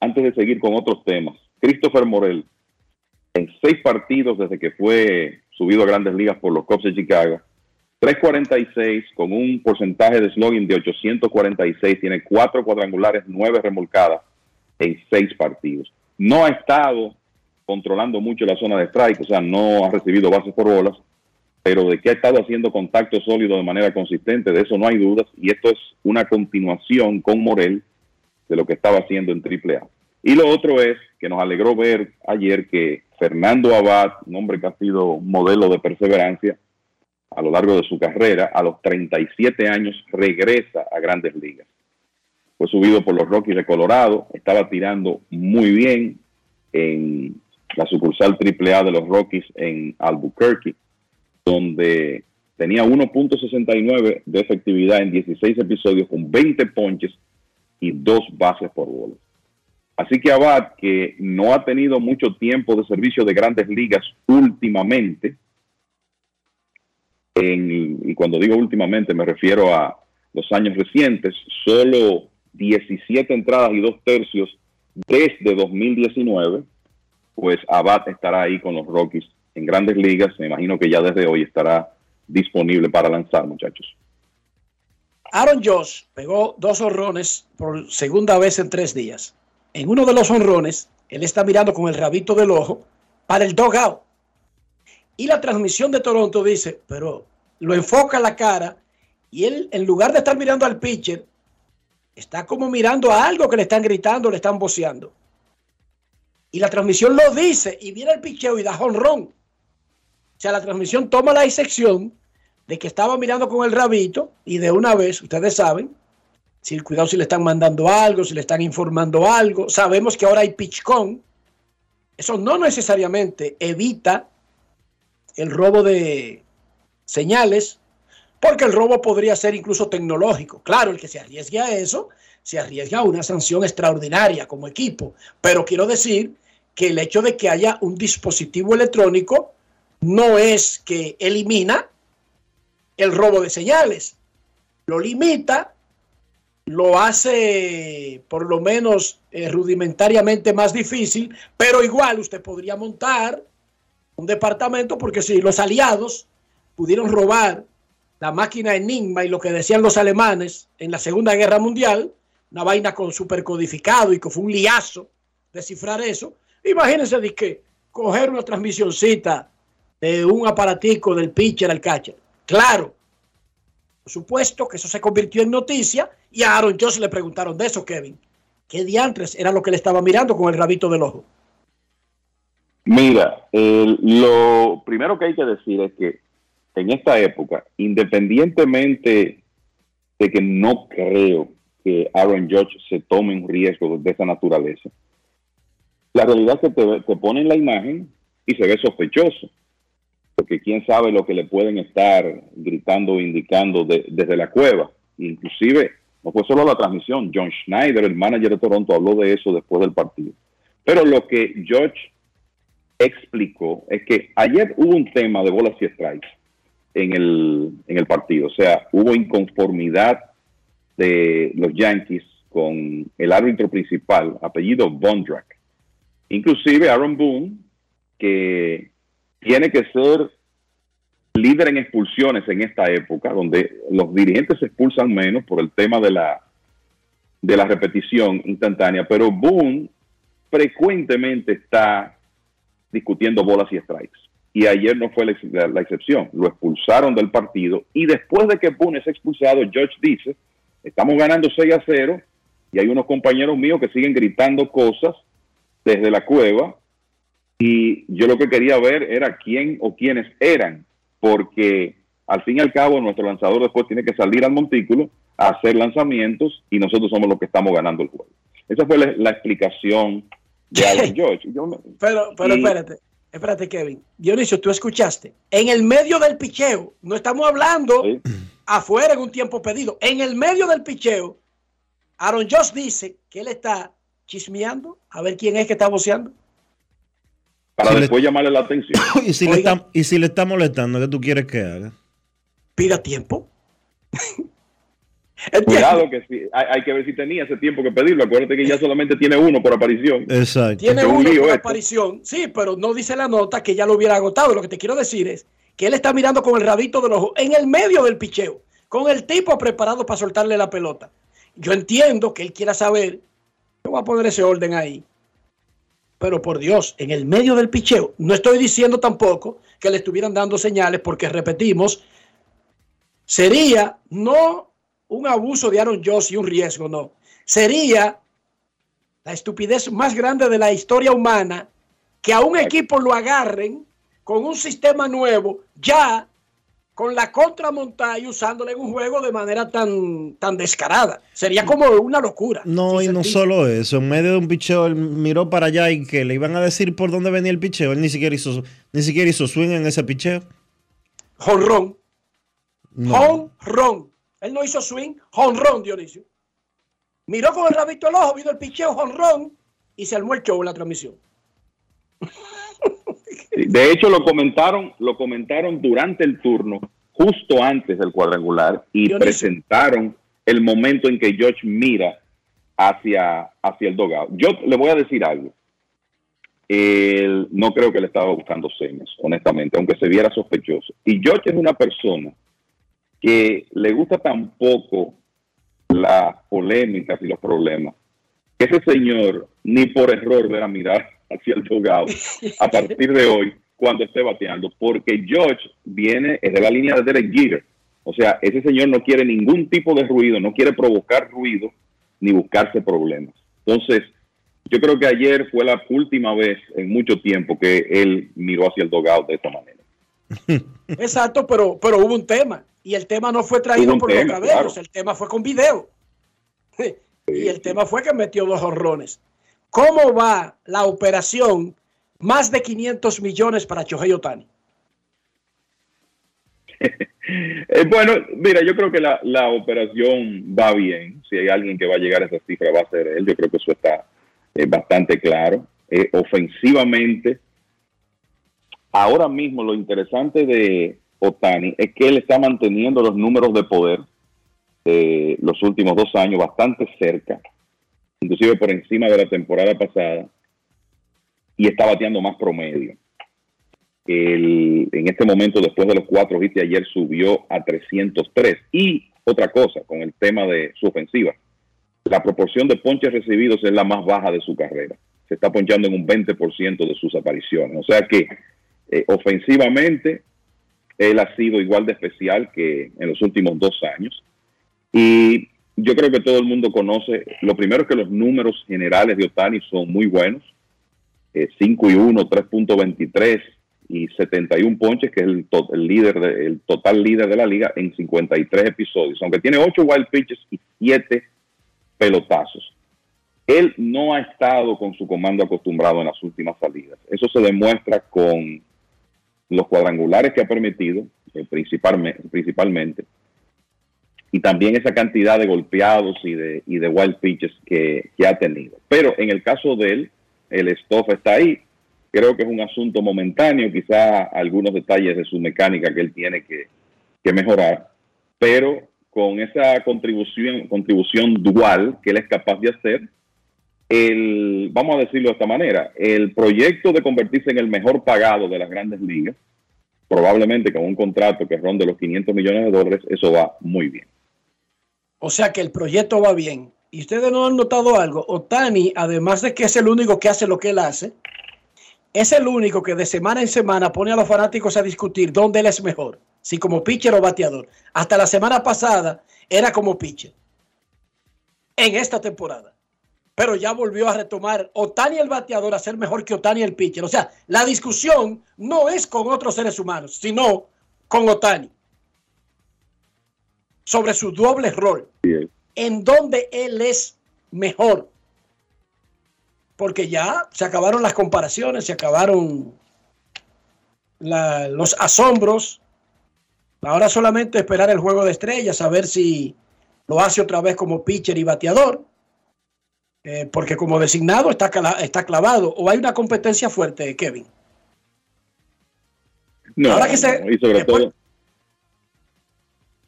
antes de seguir con otros temas. Christopher Morel, en seis partidos desde que fue subido a grandes ligas por los Cubs de Chicago, 346 con un porcentaje de slogan de 846, tiene cuatro cuadrangulares, nueve remolcadas en seis partidos. No ha estado controlando mucho la zona de strike, o sea, no ha recibido bases por bolas, pero de que ha estado haciendo contacto sólido de manera consistente, de eso no hay dudas, y esto es una continuación con Morel de lo que estaba haciendo en AAA. Y lo otro es que nos alegró ver ayer que Fernando Abad, un hombre que ha sido modelo de perseverancia a lo largo de su carrera, a los 37 años regresa a grandes ligas. Fue subido por los Rockies de Colorado, estaba tirando muy bien en la sucursal AAA de los Rockies en Albuquerque, donde tenía 1.69 de efectividad en 16 episodios con 20 ponches y dos bases por bola. Así que Abad, que no ha tenido mucho tiempo de servicio de grandes ligas últimamente, y cuando digo últimamente me refiero a los años recientes, solo 17 entradas y dos tercios desde 2019, pues Abad estará ahí con los Rockies en grandes ligas. Me imagino que ya desde hoy estará disponible para lanzar, muchachos. Aaron Josh pegó dos honrones por segunda vez en tres días. En uno de los honrones, él está mirando con el rabito del ojo para el dogout. Y la transmisión de Toronto dice, pero lo enfoca la cara y él, en lugar de estar mirando al pitcher, está como mirando a algo que le están gritando, le están voceando. Y la transmisión lo dice y viene el picheo y da honrón. O sea, la transmisión toma la excepción de que estaba mirando con el rabito y de una vez, ustedes saben, si cuidado si le están mandando algo, si le están informando algo. Sabemos que ahora hay pitchcon. Eso no necesariamente evita el robo de señales, porque el robo podría ser incluso tecnológico. Claro, el que se arriesgue a eso, se arriesga a una sanción extraordinaria como equipo. Pero quiero decir que el hecho de que haya un dispositivo electrónico no es que elimina el robo de señales. Lo limita, lo hace por lo menos eh, rudimentariamente más difícil, pero igual usted podría montar un departamento porque si los aliados pudieron robar la máquina Enigma y lo que decían los alemanes en la Segunda Guerra Mundial, una vaina con supercodificado y que fue un liazo descifrar eso, imagínense de que coger una transmisioncita de un aparatico del pitcher al catcher. Claro, supuesto que eso se convirtió en noticia y a Aaron Josh le preguntaron de eso, Kevin. ¿Qué diantres era lo que le estaba mirando con el rabito del ojo? Mira, lo primero que hay que decir es que en esta época, independientemente de que no creo que Aaron Judge se tome un riesgo de esa naturaleza, la realidad es que te, te ponen la imagen y se ve sospechoso porque quién sabe lo que le pueden estar gritando o indicando desde la cueva. Inclusive, no fue solo la transmisión, John Schneider, el manager de Toronto, habló de eso después del partido. Pero lo que George explicó es que ayer hubo un tema de bolas y strikes en el, en el partido. O sea, hubo inconformidad de los Yankees con el árbitro principal, apellido Bondrak. Inclusive Aaron Boone, que tiene que ser líder en expulsiones en esta época, donde los dirigentes se expulsan menos por el tema de la, de la repetición instantánea, pero Boone frecuentemente está discutiendo bolas y strikes. Y ayer no fue la, la excepción. Lo expulsaron del partido y después de que Boone es expulsado, George dice, estamos ganando 6 a 0 y hay unos compañeros míos que siguen gritando cosas desde la cueva y yo lo que quería ver era quién o quiénes eran, porque al fin y al cabo nuestro lanzador después tiene que salir al montículo a hacer lanzamientos y nosotros somos los que estamos ganando el juego. Esa fue la, la explicación de Aaron [LAUGHS] George. Yo me- Pero, pero y- espérate, espérate, Kevin. Dionisio, tú escuchaste. En el medio del picheo, no estamos hablando afuera en un tiempo pedido. En el medio del picheo, Aaron Josh dice que él está chismeando a ver quién es que está voceando. Para después llamarle la atención. [COUGHS] y, si le está, y si le está molestando, ¿qué tú quieres que haga? Pida tiempo. [LAUGHS] Cuidado que sí, hay, hay que ver si tenía ese tiempo que pedirlo. Acuérdate que ya solamente tiene uno por aparición. Exacto. Tiene uno lío por esto. aparición. Sí, pero no dice la nota que ya lo hubiera agotado. Lo que te quiero decir es que él está mirando con el rabito del ojo en el medio del picheo, con el tipo preparado para soltarle la pelota. Yo entiendo que él quiera saber, yo voy a poner ese orden ahí. Pero por Dios, en el medio del picheo, no estoy diciendo tampoco que le estuvieran dando señales, porque repetimos, sería no un abuso de Aaron Josh y un riesgo, no. Sería la estupidez más grande de la historia humana que a un equipo lo agarren con un sistema nuevo, ya con la contramontada y usándole en un juego de manera tan, tan descarada. Sería como una locura. No, y no solo eso. En medio de un picheo, él miró para allá y que le iban a decir por dónde venía el picheo. Él ni siquiera hizo, ni siquiera hizo swing en ese picheo. Jonrón. No. Jonrón. Él no hizo swing, jonrón, Dionisio. Miró con el rabito al ojo, vino el picheo, jonrón, y se armó el show en la transmisión. De hecho, lo comentaron, lo comentaron durante el turno, justo antes del cuadrangular, y Dionisio. presentaron el momento en que George mira hacia, hacia el dogout. Yo le voy a decir algo. Él no creo que le estaba buscando señas, honestamente, aunque se viera sospechoso. Y George es una persona que le gusta tan poco las polémicas y los problemas, ese señor ni por error verá mirar hacia el dogout a partir de hoy cuando esté bateando, porque George viene es de la línea de Derek Jeter. O sea, ese señor no quiere ningún tipo de ruido, no quiere provocar ruido ni buscarse problemas. Entonces, yo creo que ayer fue la última vez en mucho tiempo que él miró hacia el dogout de esta manera. [LAUGHS] Exacto, pero, pero hubo un tema. Y el tema no fue traído por tema, los cabellos, claro. el tema fue con video. [LAUGHS] Y el tema fue que metió dos horrones. ¿Cómo va la operación? Más de 500 millones para Chohei Otani. [LAUGHS] Eh, bueno, mira, yo creo que la, la operación va bien. Si hay alguien que va a llegar a esa cifra, va a ser él. Yo creo que eso está eh, bastante claro. Eh, ofensivamente, ahora mismo lo interesante de Otani es que él está manteniendo los números de poder de los últimos dos años bastante cerca, inclusive por encima de la temporada pasada, y está bateando más promedio. El- en este momento, después de los cuatro hits de ayer, subió a 303. Y otra cosa, con el tema de su ofensiva, la proporción de ponches recibidos es la más baja de su carrera. Se está ponchando en un 20% de sus apariciones. O sea que eh, ofensivamente, él ha sido igual de especial que en los últimos dos años. Y yo creo que todo el mundo conoce, lo primero es que los números generales de Otani son muy buenos. Eh, 5 y 1, 3.23 y 71 ponches, que es el, to- el líder de- el total líder de la liga en 53 episodios, aunque tiene 8 wild pitches y 7 pelotazos. Él no ha estado con su comando acostumbrado en las últimas salidas. Eso se demuestra con los cuadrangulares que ha permitido, eh, principalmente, principalmente, y también esa cantidad de golpeados y de, y de wild pitches que, que ha tenido. Pero en el caso de él, el stuff está ahí. Creo que es un asunto momentáneo, quizá algunos detalles de su mecánica que él tiene que, que mejorar, pero con esa contribución, contribución dual que él es capaz de hacer, el, vamos a decirlo de esta manera, el proyecto de convertirse en el mejor pagado de las grandes ligas, probablemente con un contrato que ronde los 500 millones de dólares, eso va muy bien. O sea que el proyecto va bien. Y ustedes no han notado algo. Otani, además de que es el único que hace lo que él hace, es el único que de semana en semana pone a los fanáticos a discutir dónde él es mejor, si como pitcher o bateador. Hasta la semana pasada era como pitcher. En esta temporada. Pero ya volvió a retomar Otani el bateador a ser mejor que Otani el pitcher. O sea, la discusión no es con otros seres humanos, sino con Otani. Sobre su doble rol. En donde él es mejor porque ya se acabaron las comparaciones, se acabaron los asombros. Ahora solamente esperar el juego de estrellas, a ver si lo hace otra vez como pitcher y bateador. Eh, porque como designado está, está clavado. ¿O hay una competencia fuerte, Kevin? No, Ahora que se, y sobre después, todo...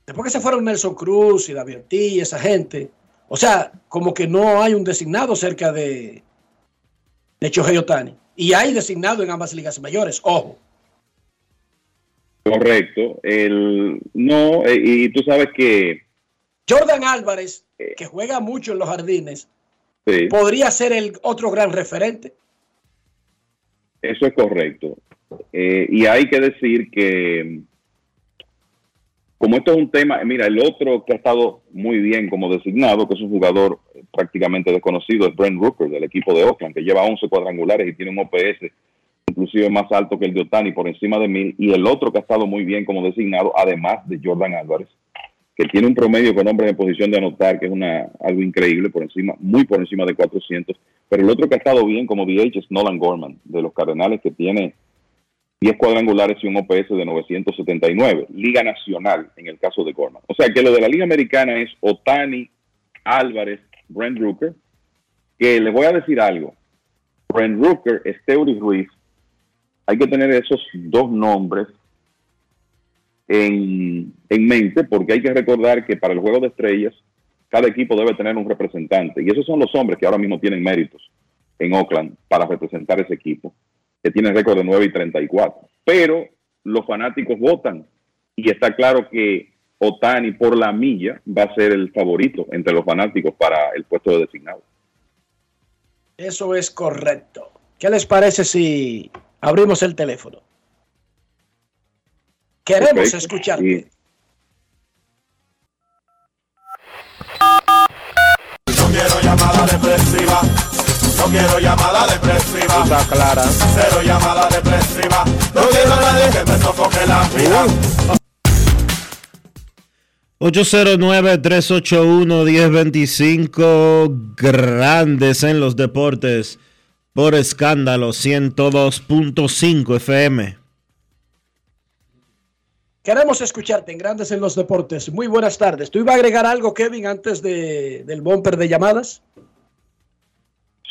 después que se fueron Nelson Cruz y David Ortiz y esa gente, o sea, como que no hay un designado cerca de, de Chohei Otani. Y hay designado en ambas ligas mayores, ojo. Correcto. El, no, eh, y tú sabes que... Jordan Álvarez, que juega mucho en los jardines, podría ser el otro gran referente. Eso es correcto. Eh, y hay que decir que como esto es un tema, mira, el otro que ha estado muy bien como designado, que es un jugador prácticamente desconocido, es Brent Rooker del equipo de Oakland, que lleva 11 cuadrangulares y tiene un OPS inclusive más alto que el de Otani, por encima de mil. Y el otro que ha estado muy bien como designado, además de Jordan Álvarez, que tiene un promedio con hombres en posición de anotar, que es una, algo increíble, por encima, muy por encima de 400. Pero el otro que ha estado bien como DH es Nolan Gorman, de los Cardenales, que tiene 10 cuadrangulares y un OPS de 979. Liga Nacional, en el caso de Gorman. O sea que lo de la Liga Americana es Otani, Álvarez, Brent Rooker, que les voy a decir algo. Brent Rooker, Esteuris Ruiz, hay que tener esos dos nombres en, en mente porque hay que recordar que para el juego de estrellas cada equipo debe tener un representante y esos son los hombres que ahora mismo tienen méritos en Oakland para representar ese equipo que tiene récord de 9 y 34. Pero los fanáticos votan y está claro que Otani por la milla va a ser el favorito entre los fanáticos para el puesto de designado. Eso es correcto. ¿Qué les parece si abrimos el teléfono? Queremos escucharte. No no quiero llamada depresiva. Está clara. Cero llamada depresiva. No quiero nadie que me sofoque la vida. 809-381-1025, grandes en los deportes, por escándalo 102.5 FM. Queremos escucharte en Grandes en los Deportes. Muy buenas tardes. ¿Tú ibas a agregar algo, Kevin, antes de, del bumper de llamadas?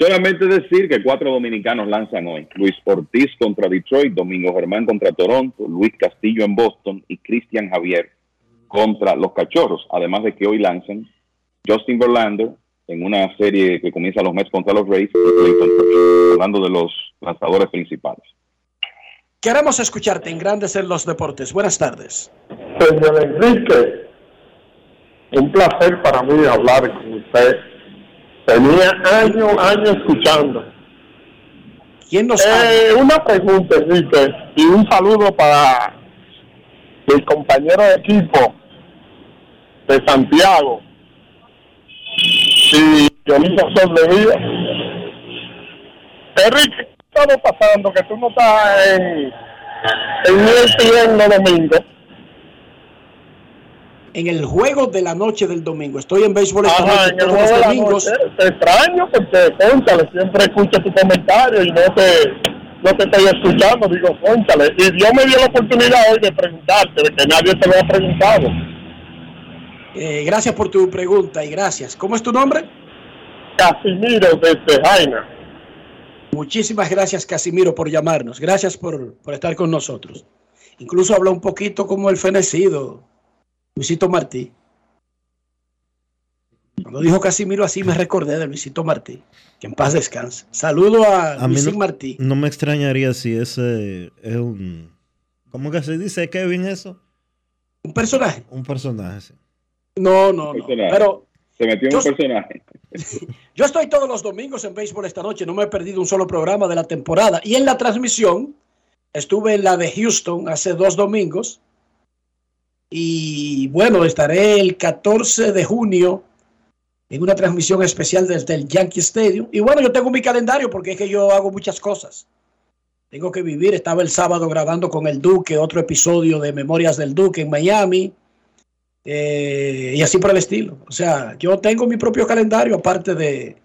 Solamente decir que cuatro dominicanos lanzan hoy. Luis Ortiz contra Detroit, Domingo Germán contra Toronto, Luis Castillo en Boston y Cristian Javier contra los Cachorros. Además de que hoy lanzan Justin Verlander en una serie que comienza los Mets contra los Rays, hablando de los lanzadores principales. Queremos escucharte en Grandes en los Deportes. Buenas tardes. Señor Enrique, un placer para mí hablar con usted Tenía años, años escuchando. ¿Quién nos eh, Una pregunta, Enrique, y un saludo para mi compañero de equipo de Santiago y Dionisio Sol de Vida. Enrique, ¿qué está pasando? Que tú no estás en, en el los domingos en el juego de la noche del domingo. Estoy en béisbol esta noche, todos los domingos. Te extraño porque, cónchale, siempre escucho tu comentario y no te, no te estoy escuchando. Digo, cónchale. Y Dios me dio la oportunidad hoy de preguntarte, de que nadie te lo ha preguntado. Eh, gracias por tu pregunta y gracias. ¿Cómo es tu nombre? Casimiro desde Jaina. Muchísimas gracias, Casimiro, por llamarnos. Gracias por, por estar con nosotros. Incluso habla un poquito como el fenecido Luisito Martí. Cuando dijo Casimiro así me recordé de Luisito Martí. Que en paz descanse. Saludo a, A no, Martí. no me extrañaría si ese es un. ¿Cómo que se dice, Kevin, eso? ¿Un personaje? Un personaje, sí. No, no, no. Pero Se metió en Yo- un personaje. [LAUGHS] yo estoy todos los domingos en béisbol esta noche. No me he perdido un solo programa de la temporada. Y en la transmisión estuve en la de Houston hace dos domingos. Y bueno, estaré el 14 de junio en una transmisión especial desde el Yankee Stadium. Y bueno, yo tengo mi calendario porque es que yo hago muchas cosas. Tengo que vivir. Estaba el sábado grabando con el Duque otro episodio de Memorias del Duque en Miami. eh, y así por el estilo. O sea, yo tengo mi propio calendario aparte de,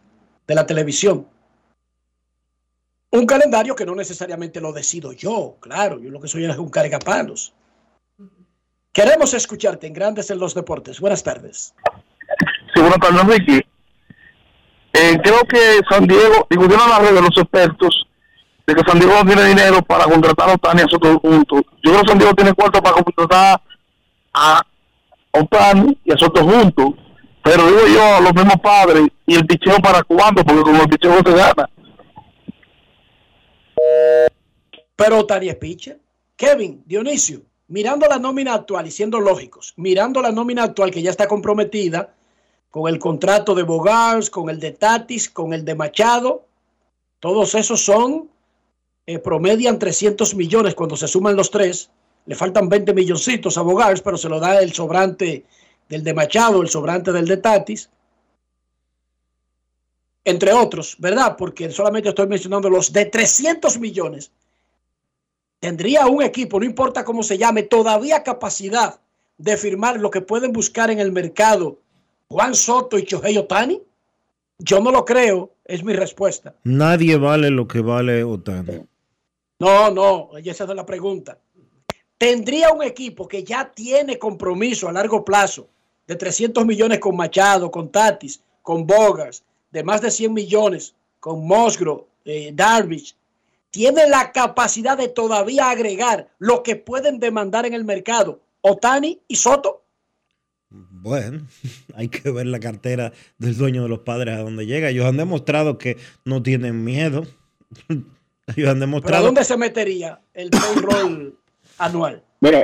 de la televisión. Un calendario que no necesariamente lo decido yo, claro. Yo lo que soy es un cargapalos. Queremos escucharte en Grandes en los Deportes. Buenas tardes. Sí, buenas tardes, Enrique. Eh, creo que San Diego, discutieron la red de los expertos de que San Diego no tiene dinero para contratar a Otani a Soto juntos. Yo creo que San Diego tiene cuarto para contratar a Otani y a Soto juntos. Pero digo yo, a los mismos padres y el picheo para cuándo, porque como el picheo se gana. Pero Otani es pitcher. Kevin, Dionisio, mirando la nómina actual y siendo lógicos, mirando la nómina actual que ya está comprometida con el contrato de Bogars, con el de Tatis, con el de Machado, todos esos son, eh, promedian 300 millones cuando se suman los tres. Le faltan 20 milloncitos a Bogars, pero se lo da el sobrante del de Machado, el sobrante del de Tatis. Entre otros, ¿verdad? Porque solamente estoy mencionando los de 300 millones tendría un equipo, no importa cómo se llame, todavía capacidad de firmar lo que pueden buscar en el mercado Juan Soto y Shohei Otani? Yo no lo creo, es mi respuesta. Nadie vale lo que vale Otani. No, no, esa es la pregunta. ¿Tendría un equipo que ya tiene compromiso a largo plazo de 300 millones con Machado, con Tatis, con Bogas, de más de 100 millones con Mosgro, eh, Darvish, tiene la capacidad de todavía agregar lo que pueden demandar en el mercado Otani y Soto? Bueno, [LAUGHS] hay que ver la cartera del dueño de los padres a dónde llega. Ellos han demostrado que no tienen miedo. [LAUGHS] Ellos han ¿Pero a demostrado. dónde se metería el payroll [COUGHS] anual? Bueno,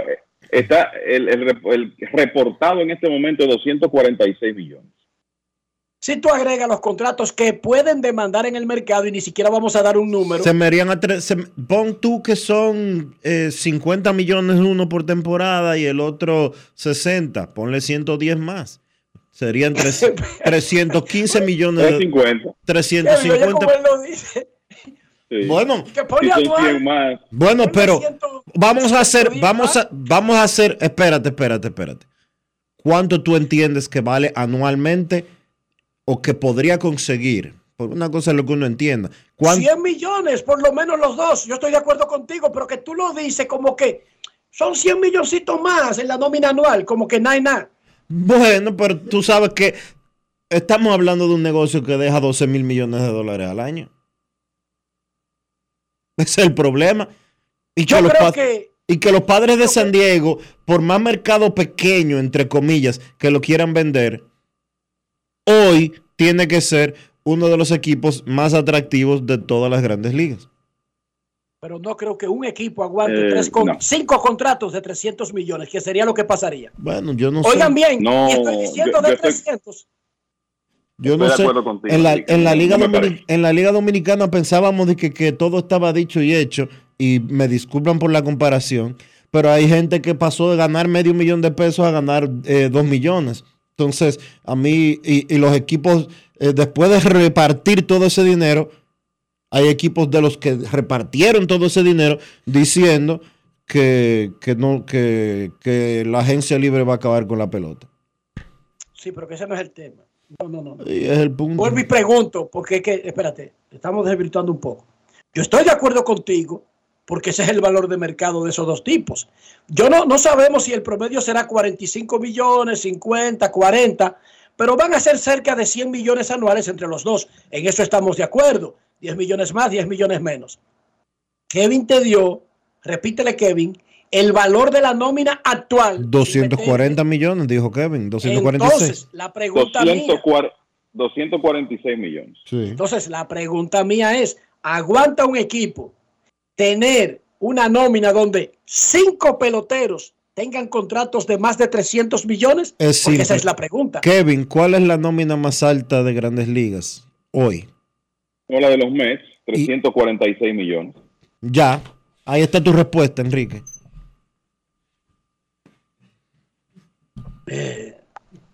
está el, el rep- el reportado en este momento de 246 millones. Si tú agregas los contratos que pueden demandar en el mercado y ni siquiera vamos a dar un número, Se me harían a tres. se- pon tú que son eh, 50 millones uno por temporada y el otro 60. Ponle 110 más. Serían tres- [LAUGHS] 315 millones. de- 350. Oye, oye, 350. como él lo dice, Sí. Bueno, que ponle Si son anual. 100 más. Bueno, pero vamos a hacer, 110 vamos a, vamos a hacer, espérate, espérate, espérate. ¿Cuánto tú entiendes que vale anualmente o que podría conseguir? Por una cosa es lo que uno entienda. ¿Cuánto? 100 millones, por lo menos los dos. Yo estoy de acuerdo contigo, pero que tú lo dices como que son 100 milloncitos más en la nómina anual, como que nada nada. Bueno, pero tú sabes que estamos hablando de un negocio que deja 12 mil millones de dólares al año. Ese es el problema. Y Yo que, los creo que y que los padres de San Diego, por más mercado pequeño, entre comillas, que lo quieran vender, hoy tiene que ser uno de los equipos más atractivos de todas las grandes ligas. pero no creo que un equipo aguante Eh, tres con, no. cinco contratos de 300 millones, que sería lo que pasaría. Bueno, yo no Oigan sé. bien, No, y estoy diciendo yo- de yo estoy- 300. Yo Estoy no de sé. acuerdo contigo, En la, Liga en la Liga Dominicana pensábamos de que, que todo estaba dicho y hecho, y me disculpan por la comparación, pero hay gente que pasó de ganar medio millón de pesos a ganar eh, dos millones. Entonces, a mí y, y los equipos, eh, después de repartir todo ese dinero, hay equipos de los que repartieron todo ese dinero diciendo que, que no, que, que la agencia libre va a acabar con la pelota. Sí, pero que ese no es el tema. No, no, no. Y es el punto. Vuelvo y pregunto, porque es que, espérate, estamos desvirtuando un poco. Yo estoy de acuerdo contigo, porque ese es el valor de mercado de esos dos tipos. Yo no, no sabemos si el promedio será 45 millones, 50, 40, pero van a ser cerca de 100 millones anuales entre los dos. En eso estamos de acuerdo. 10 millones más, 10 millones menos. Kevin te dio, repítele Kevin, el valor de la nómina actual. 240 millones, dijo Kevin. 246. Entonces, la pregunta mía. 246 millones. Entonces, la pregunta mía es: ¿aguanta un equipo tener una nómina donde cinco peloteros tengan contratos de más de 300 millones? Es Porque esa es la pregunta. Kevin, ¿cuál es la nómina más alta de grandes ligas hoy? No, la de los Mets, 346 millones. Ya, ahí está tu respuesta, Enrique.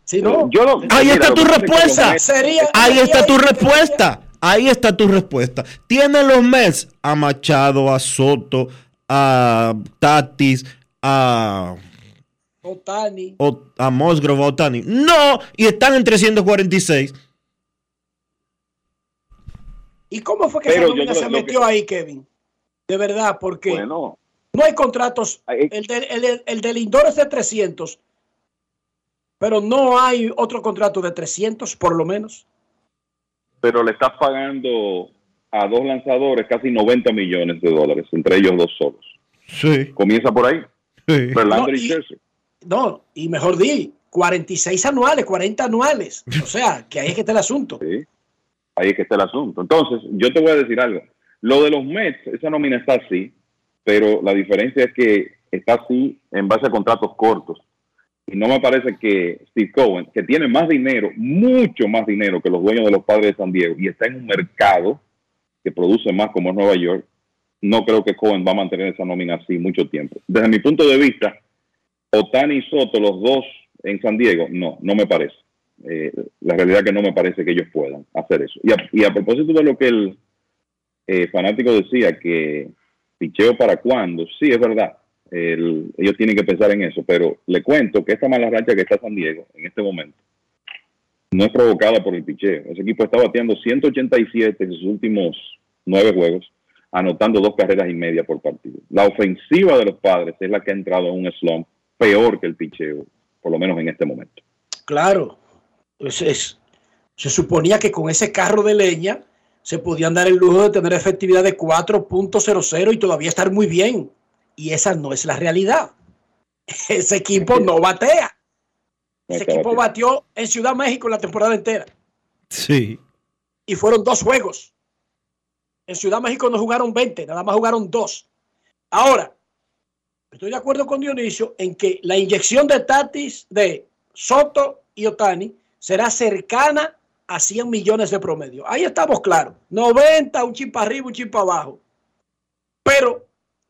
Si no, Yo lo- Ahí mira, está tu respuesta. Sería- Ahí está tu sería- respuesta. Ahí está tu respuesta. Tienen los Mets a Machado, a Soto, a Tatis, a, Otani. o- a Musgrove, a Otani. No, y están en 346. ¿Y cómo fue que Pero esa nómina se metió ahí, Kevin? De verdad, porque Bueno, no hay contratos. El, de- el- el del Lindor es de 300, pero no hay otro contrato de 300, por lo menos. Pero le estás pagando a dos lanzadores casi 90 millones de dólares, entre ellos dos solos. Sí. Comienza por ahí. Verlander No, y y- Scherzer. No, y mejor di, 46 anuales, 40 anuales. O [LAUGHS] sea, que ahí es que está el asunto. Sí. Ahí es que está el asunto. Entonces, yo te voy a decir algo. Lo de los Mets, esa nómina está así, pero la diferencia es que está así en base a contratos cortos. Y no me parece que Steve Cohen, que tiene más dinero, mucho más dinero que los dueños de los padres de San Diego, y está en un mercado que produce más como es Nueva York, no creo que Cohen va a mantener esa nómina así mucho tiempo. Desde mi punto de vista, Otani y Soto, los dos en San Diego, no, no me parece. Eh, la realidad es que no me parece que ellos puedan hacer eso. Y a, propósito de lo que el eh, fanático decía, que picheo para cuándo, sí, es verdad. El- ellos tienen que pensar en eso, pero le cuento que esta mala racha que está San Diego en este momento no es provocada por el picheo. Ese equipo está bateando 187 en sus últimos nueve juegos, anotando dos carreras y media por partido. La ofensiva de los padres es la que ha entrado en un slump peor que el picheo, por lo menos en este momento. Claro. Pues es- se suponía que con ese carro de leña se podían dar el lujo de tener efectividad de 4.00 y todavía estar muy bien. Y esa no es la realidad. [LAUGHS] Ese equipo no batea. Ese equipo batió en Ciudad México la temporada entera. Sí. y fueron dos juegos. En Ciudad México no jugaron 20, nada más jugaron dos. Ahora, estoy de acuerdo con Dionisio en que la inyección de Tatis, de Soto y Otani será cercana a 100 millones de promedio. Ahí estamos claros. 90, un chip arriba, un chip abajo. Pero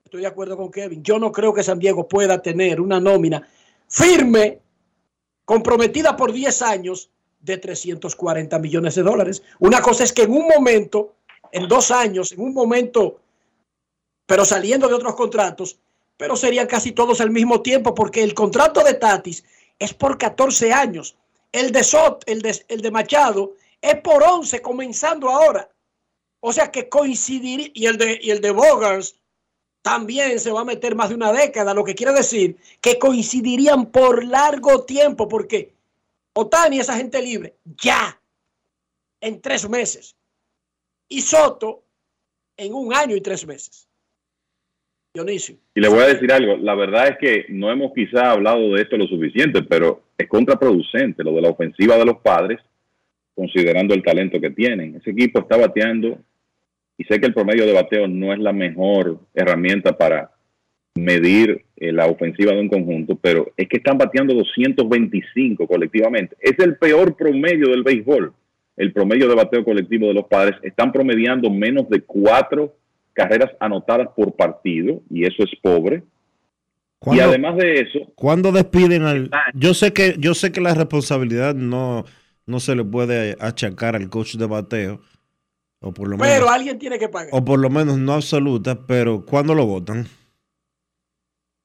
estoy de acuerdo con Kevin. Yo no creo que San Diego pueda tener una nómina firme, comprometida por 10 años de 340 millones de dólares. Una cosa es que en un momento, en dos años, en un momento, pero saliendo de otros contratos, pero serían casi todos al mismo tiempo, porque el contrato de Tatis es por 14 años. El de Sot, el de, el de Machado, es por 11, comenzando ahora. O sea que coincidiría, y el de, y el de Bogars también se va a meter más de una década, lo que quiere decir que coincidirían por largo tiempo, porque Otani es agente libre, ya, en tres meses. Y Soto en un año y tres meses. Dionisio. Y le voy a decir algo, la verdad es que no hemos quizá hablado de esto lo suficiente, pero es contraproducente lo de la ofensiva de los padres, considerando el talento que tienen. Ese equipo está bateando, y sé que el promedio de bateo no es la mejor herramienta para medir eh, la ofensiva de un conjunto, pero es que están bateando 225 colectivamente. Es el peor promedio del béisbol. El promedio de bateo colectivo de los padres están promediando menos de cuatro carreras anotadas por partido, y eso es pobre. Y ¿Cuándo- además de eso, ¿Cuándo despiden al.? Yo sé que, yo sé que la responsabilidad no, no se le puede achacar al coach de bateo. O por lo menos. Pero alguien tiene que pagar. o por lo menos no absoluta, pero ¿cuándo lo votan?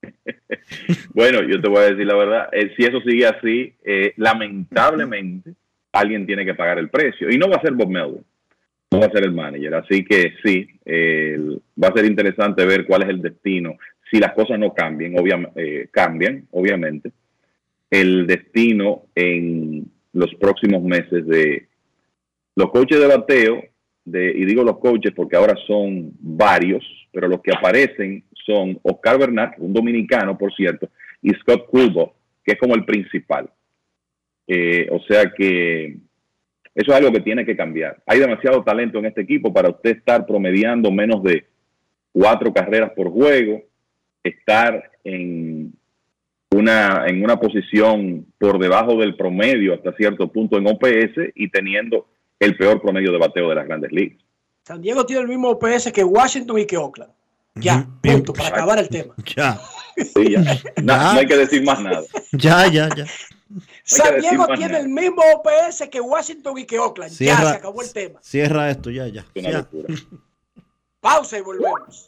[LAUGHS] bueno, yo te voy a decir la verdad, eh, si eso sigue así, eh, lamentablemente alguien tiene que pagar el precio. Y no va a ser Bob Melvin, no va a ser el manager. Así que sí, eh, va a ser interesante ver cuál es el destino. Si las cosas no cambian, obviamente, cambian, obviamente, el destino en los próximos meses de los coaches de bateo, de, y digo los coaches porque ahora son varios, pero los que aparecen son Oscar Bernat, un dominicano, por cierto, y Scott Culbo, que es como el principal. Eh, o sea que eso es algo que tiene que cambiar. Hay demasiado talento en este equipo para usted estar promediando menos de cuatro carreras por juego, estar en una, en una posición por debajo del promedio hasta cierto punto en OPS y teniendo el peor promedio de bateo de las grandes ligas. San Diego tiene el mismo OPS que Washington y que Oakland. Ya, punto, para acabar el tema. [LAUGHS] [LAUGHS] Ya. No, hay que decir más nada. Ya, ya, ya. San Diego tiene el mismo OPS que Washington y que Oakland. ya se acabó el tema. Cierra esto, ya, ya. Pausa y volvemos.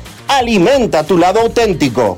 Alimenta tu lado auténtico.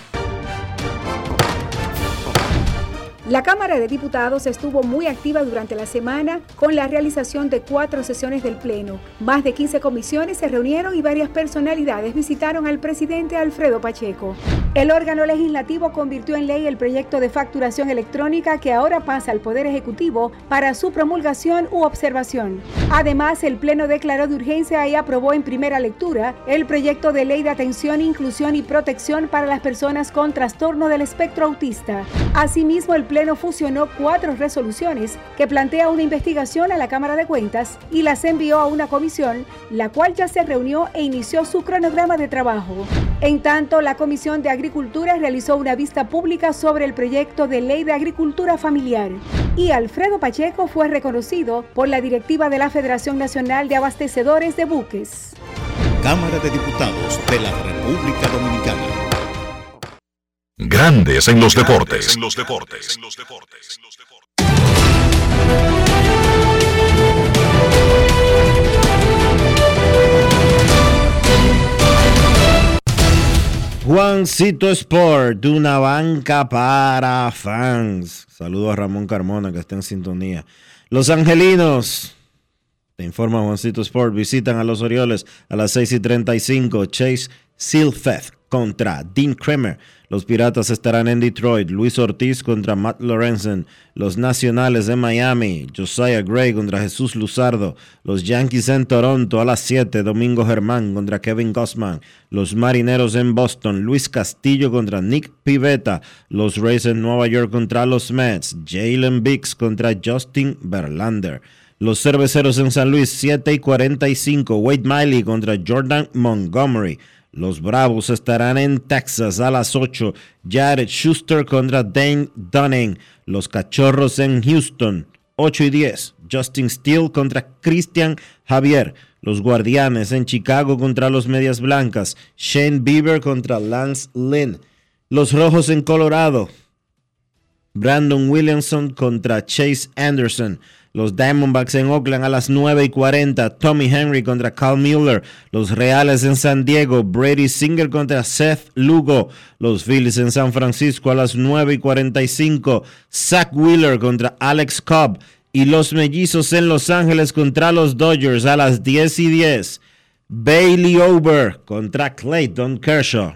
La Cámara de Diputados estuvo muy activa durante la semana con la realización de cuatro sesiones del Pleno. Más de 15 comisiones se reunieron y varias personalidades visitaron al presidente Alfredo Pacheco. El órgano legislativo convirtió en ley el proyecto de facturación electrónica que ahora pasa al Poder Ejecutivo para su promulgación u observación. Además, el Pleno declaró de urgencia y aprobó en primera lectura el proyecto de ley de atención, inclusión y protección para las personas con trastorno del espectro autista. Asimismo, el Pleno fusionó cuatro resoluciones que plantea una investigación a la Cámara de Cuentas y las envió a una comisión, la cual ya se reunió e inició su cronograma de trabajo. En tanto, la Comisión de Agricultura realizó una vista pública sobre el proyecto de ley de agricultura familiar y Alfredo Pacheco fue reconocido por la directiva de la Federación Nacional de Abastecedores de Buques. Cámara de Diputados de la República Dominicana. Grandes en los deportes. En los deportes. Juancito Sport, una banca para fans. Saludos a Ramón Carmona que está en sintonía. Los Angelinos, te informa Juancito Sport, visitan a los Orioles a las 6 y 35. Chase Silfeth contra Dean Kremer. Los Piratas estarán en Detroit. Luis Ortiz contra Matt Lorenzen. Los Nacionales de Miami. Josiah Gray contra Jesús Luzardo. Los Yankees en Toronto a las 7. Domingo Germán contra Kevin Gossman. Los Marineros en Boston. Luis Castillo contra Nick Pivetta. Los Rays en Nueva York contra los Mets. Jalen Biggs contra Justin Verlander. Los cerveceros en San Luis, 7 y 45. Wade Miley contra Jordan Montgomery. Los Bravos estarán en Texas a las 8. Jared Schuster contra Dane Dunning. Los Cachorros en Houston, 8 y 10. Justin Steele contra Christian Javier. Los Guardianes en Chicago contra los Medias Blancas. Shane Bieber contra Lance Lynn. Los Rojos en Colorado. Brandon Williamson contra Chase Anderson. Los Diamondbacks en Oakland a las 9 y 40. Tommy Henry contra Carl Mueller. Los Reales en San Diego. Brady Singer contra Seth Lugo. Los Phillies en San Francisco a las 9 y 45. Zach Wheeler contra Alex Cobb. Y los Mellizos en Los Ángeles contra los Dodgers a las 10 y 10. Bailey Over contra Clayton Kershaw.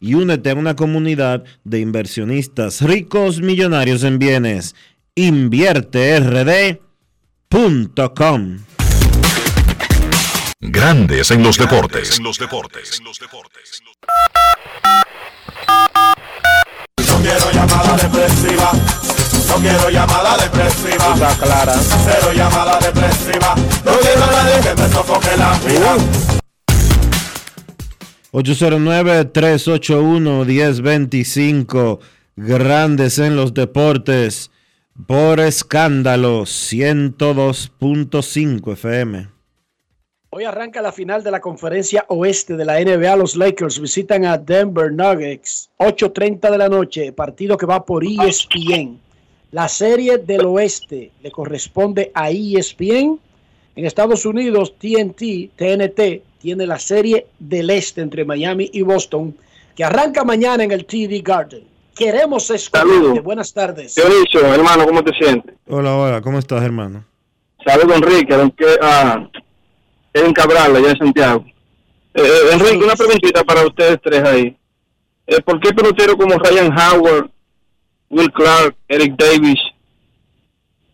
y únete a una comunidad de inversionistas ricos millonarios en bienes. InvierteRD.com Grandes en los deportes. En los deportes. No quiero llamada depresiva. No quiero llamada depresiva. Está clara. Cero llamada depresiva. No quiero a nadie que me sofoque la vida. 809-381-1025. Grandes en los deportes. Por escándalo 102.5 FM. Hoy arranca la final de la conferencia oeste de la NBA. Los Lakers visitan a Denver Nuggets. 8.30 de la noche. Partido que va por ESPN. La serie del oeste le corresponde a ESPN. En Estados Unidos, TNT, TNT, tiene la serie del este entre Miami y Boston, que arranca mañana en el TD Garden. Queremos escucharte. Buenas tardes. Dionisio, hermano, ¿cómo te sientes? Hola, hola, ¿cómo estás, hermano? Saludos, Enrique, que, ah, Edwin Cabral, allá en Santiago. Eh, eh, Enrique, una preguntita para ustedes tres ahí. Eh, ¿Por qué pelotero como Ryan Howard, Will Clark, Eric Davis,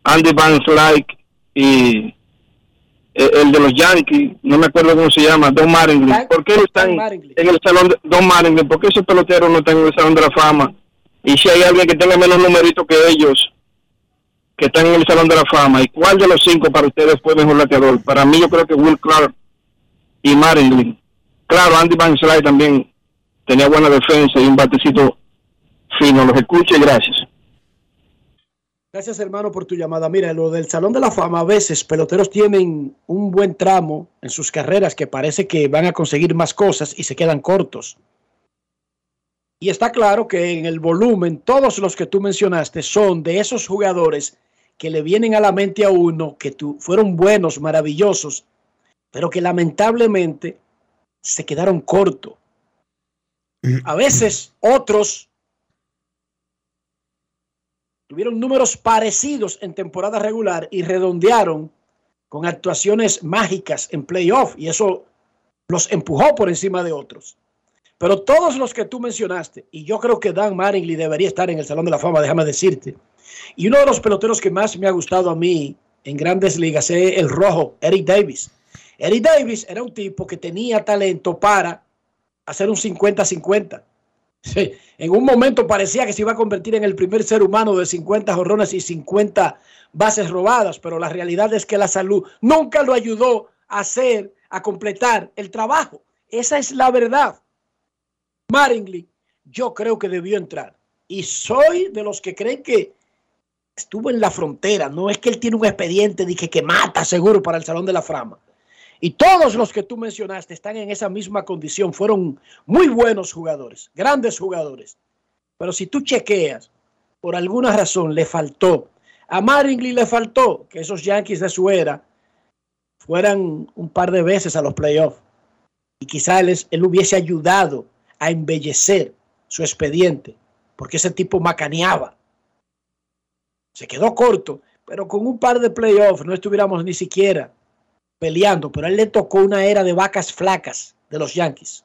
Andy Van Slyke y el de los Yankees, no me acuerdo cómo se llama, Don Mattingly, ¿por qué no están en el salón de Don Mattingly? ¿Por qué esos peloteros no están en el salón de la fama? Y si hay alguien que tenga menos numeritos que ellos, que están en el salón de la fama, ¿y cuál de los cinco para ustedes fue mejor lateador? Para mí yo creo que Will Clark y Mattingly. Claro, Andy Van Slyke también tenía buena defensa y un batecito fino. Los escucho y gracias. Gracias, hermano, por tu llamada. Mira, lo del Salón de la Fama, a veces peloteros tienen un buen tramo en sus carreras que parece que van a conseguir más cosas y se quedan cortos. Y está claro que en el volumen, todos los que tú mencionaste son de esos jugadores que le vienen a la mente a uno, que tú, fueron buenos, maravillosos, pero que lamentablemente se quedaron cortos. A veces otros tuvieron números parecidos en temporada regular y redondearon con actuaciones mágicas en playoff y eso los empujó por encima de otros. Pero todos los que tú mencionaste, y yo creo que Dan Mattingly debería estar en el Salón de la Fama, déjame decirte. Y uno de los peloteros que más me ha gustado a mí en grandes ligas es el rojo, Eric Davis. Eric Davis era un tipo que tenía talento para hacer un 50-50. En un momento parecía que se iba a convertir en el primer ser humano de 50 jorrones y 50 bases robadas, pero la realidad es que la salud nunca lo ayudó a hacer, a completar el trabajo. Esa es la verdad. Maringly, yo creo que debió entrar. Y soy de los que creen que estuvo en la frontera. No es que él tiene un expediente dije, que mata seguro para el Salón de la Fama. Y todos los que tú mencionaste están en esa misma condición. Fueron muy buenos jugadores, grandes jugadores. Pero si tú chequeas, por alguna razón le faltó. A Maringly le faltó que esos Yankees de su era fueran un par de veces a los playoffs. Y quizá él, él hubiese ayudado a embellecer su expediente, porque ese tipo macaneaba. Se quedó corto, pero con un par de playoffs no estuviéramos ni siquiera peleando, pero a él le tocó una era de vacas flacas de los Yankees.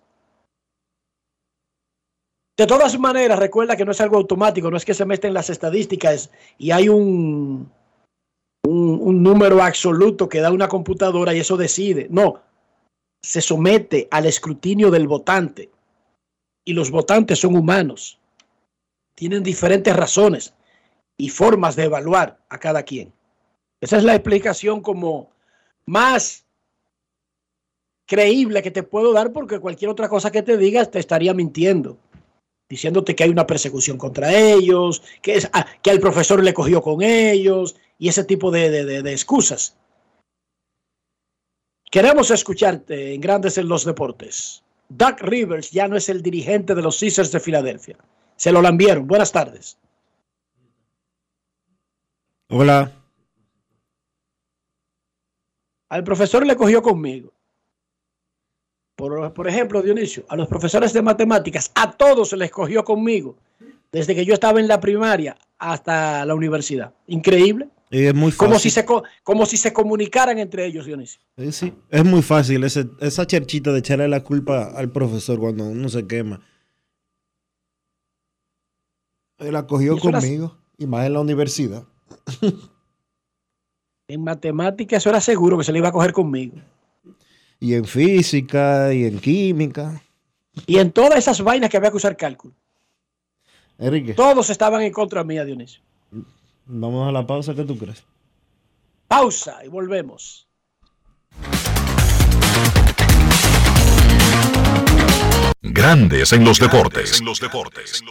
De todas maneras, recuerda que no es algo automático, no es que se meten las estadísticas y hay un, un, un, número absoluto que da una computadora y eso decide. No, se somete al escrutinio del votante y los votantes son humanos. Tienen diferentes razones y formas de evaluar a cada quien. Esa es la explicación como más creíble que te puedo dar porque cualquier otra cosa que te digas te estaría mintiendo, diciéndote que hay una persecución contra ellos, que, es, ah, que el profesor le cogió con ellos y ese tipo de, de, de, de excusas. Queremos escucharte en Grandes en los Deportes. Doug Rivers ya no es el dirigente de los Caesars de Filadelfia. Se lo lambieron. Buenas tardes. Hola. Al profesor le cogió conmigo. Por, por, ejemplo, Dionisio, a los profesores de matemáticas, a todos se les cogió conmigo, desde que yo estaba en la primaria hasta la universidad. Increíble. Y es muy fácil. Como si se, como si se comunicaran entre ellos, Dionisio. Sí, sí. Es muy fácil ese, esa cherchita de echarle la culpa al profesor cuando uno se quema. Él la cogió conmigo, y más en la universidad. [LAUGHS] en matemáticas eso era seguro que se le iba a coger conmigo. Y en física, y en química. Y en todas esas vainas que había que usar cálculo. Enrique. Todos estaban en contra mía, Dionisio. Vamos a la pausa, ¿qué tú crees? Pausa y volvemos. Grandes en los deportes. En los deportes.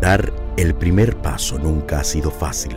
Dar el primer paso nunca ha sido fácil,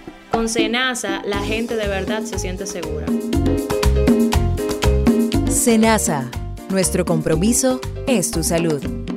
Con Senasa, la gente de verdad se siente segura. Senasa, nuestro compromiso es tu salud.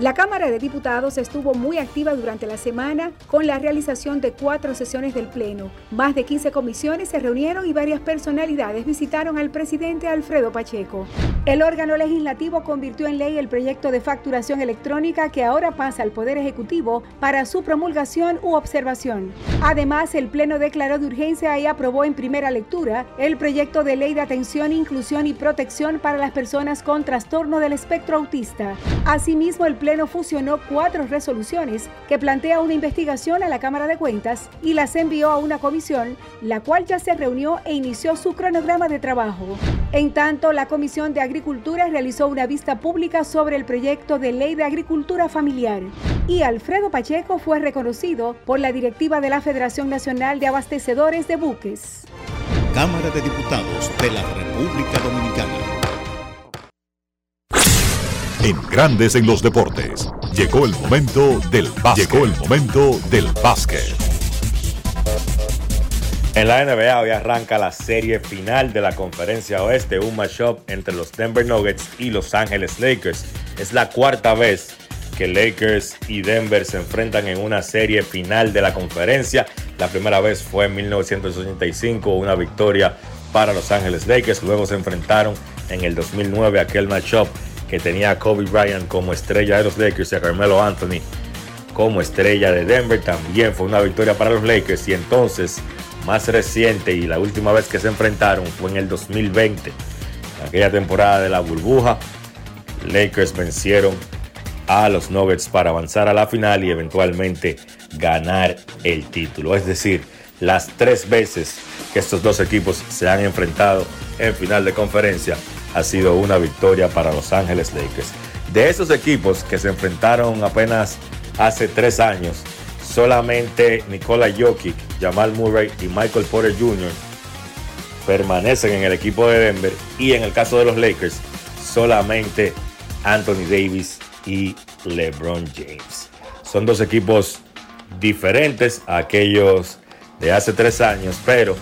La Cámara de Diputados estuvo muy activa durante la semana con la realización de cuatro sesiones del Pleno. Más de 15 comisiones se reunieron y varias personalidades visitaron al presidente Alfredo Pacheco. El órgano legislativo convirtió en ley el proyecto de facturación electrónica que ahora pasa al Poder Ejecutivo para su promulgación u observación. Además, el Pleno declaró de urgencia y aprobó en primera lectura el proyecto de ley de atención, inclusión y protección para las personas con trastorno del espectro autista. Asimismo, el Pleno Pleno fusionó cuatro resoluciones que plantea una investigación a la Cámara de Cuentas y las envió a una comisión, la cual ya se reunió e inició su cronograma de trabajo. En tanto, la Comisión de Agricultura realizó una vista pública sobre el proyecto de ley de agricultura familiar y Alfredo Pacheco fue reconocido por la directiva de la Federación Nacional de Abastecedores de Buques. Cámara de Diputados de la República Dominicana. Grandes en los Deportes. Llegó el momento del básquet. Llegó el momento del básquet. En la NBA hoy arranca la serie final de la conferencia oeste, un matchup entre los Denver Nuggets y Los Ángeles Lakers. Es la cuarta vez que Lakers y Denver se enfrentan en una serie final de la conferencia. La primera vez fue en 1985, una victoria para Los Ángeles Lakers. Luego se enfrentaron en el 2009 aquel matchup que tenía a Kobe Bryant como estrella de los Lakers y a Carmelo Anthony como estrella de Denver. También fue una victoria para los Lakers y entonces más reciente y la última vez que se enfrentaron fue en el 2020. En aquella temporada de la burbuja, Lakers vencieron a los Nuggets para avanzar a la final y eventualmente ganar el título. Es decir, las tres veces que estos dos equipos se han enfrentado en final de conferencia ha sido una victoria para Los Ángeles Lakers. De esos equipos que se enfrentaron apenas hace tres años, solamente Nikola Jokic, Jamal Murray y Michael Porter Jr. permanecen en el equipo de Denver y en el caso de los Lakers, solamente Anthony Davis y LeBron James. Son dos equipos diferentes a aquellos de hace tres años, pero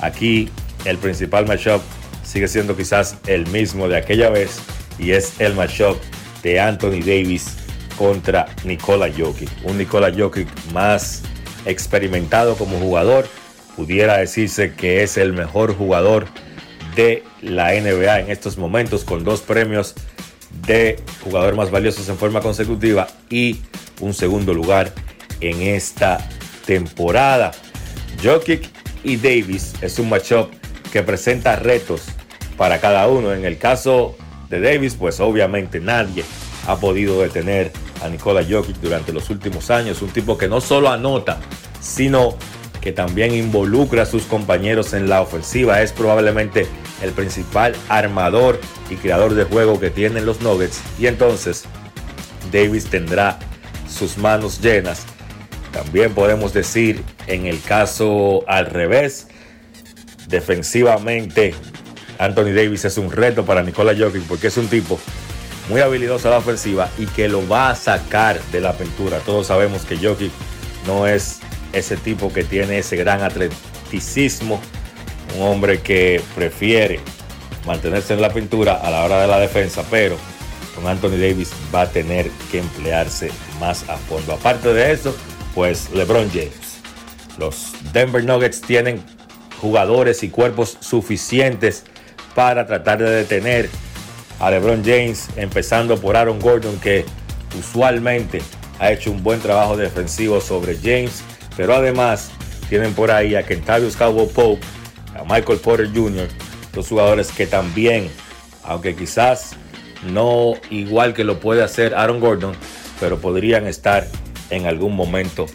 aquí el principal matchup sigue siendo quizás el mismo de aquella vez y es el matchup de Anthony Davis contra Nikola Jokic. Un Nikola Jokic más experimentado como jugador, pudiera decirse que es el mejor jugador de la NBA en estos momentos con dos premios de jugador más valiosos en forma consecutiva y un segundo lugar en esta temporada. Jokic y Davis es un matchup que presenta retos para cada uno. En el caso de Davis, pues obviamente nadie ha podido detener a Nikola Jokic durante los últimos años. Un tipo que no solo anota, sino que también involucra a sus compañeros en la ofensiva. Es probablemente el principal armador y creador de juego que tienen los Nuggets. Y entonces Davis tendrá sus manos llenas. También podemos decir en el caso al revés, defensivamente Anthony Davis es un reto para Nikola Jokic porque es un tipo muy habilidoso a la ofensiva y que lo va a sacar de la pintura. Todos sabemos que Jokic no es ese tipo que tiene ese gran atleticismo, un hombre que prefiere mantenerse en la pintura a la hora de la defensa, pero con Anthony Davis va a tener que emplearse más a fondo. Aparte de eso, pues LeBron James. Los Denver Nuggets tienen jugadores y cuerpos suficientes para tratar de detener a LeBron James, empezando por Aaron Gordon, que usualmente ha hecho un buen trabajo defensivo sobre James, pero además tienen por ahí a Kentavious Cowboy Pope, a Michael Porter Jr., dos jugadores que también, aunque quizás no igual que lo puede hacer Aaron Gordon, pero podrían estar en algún momento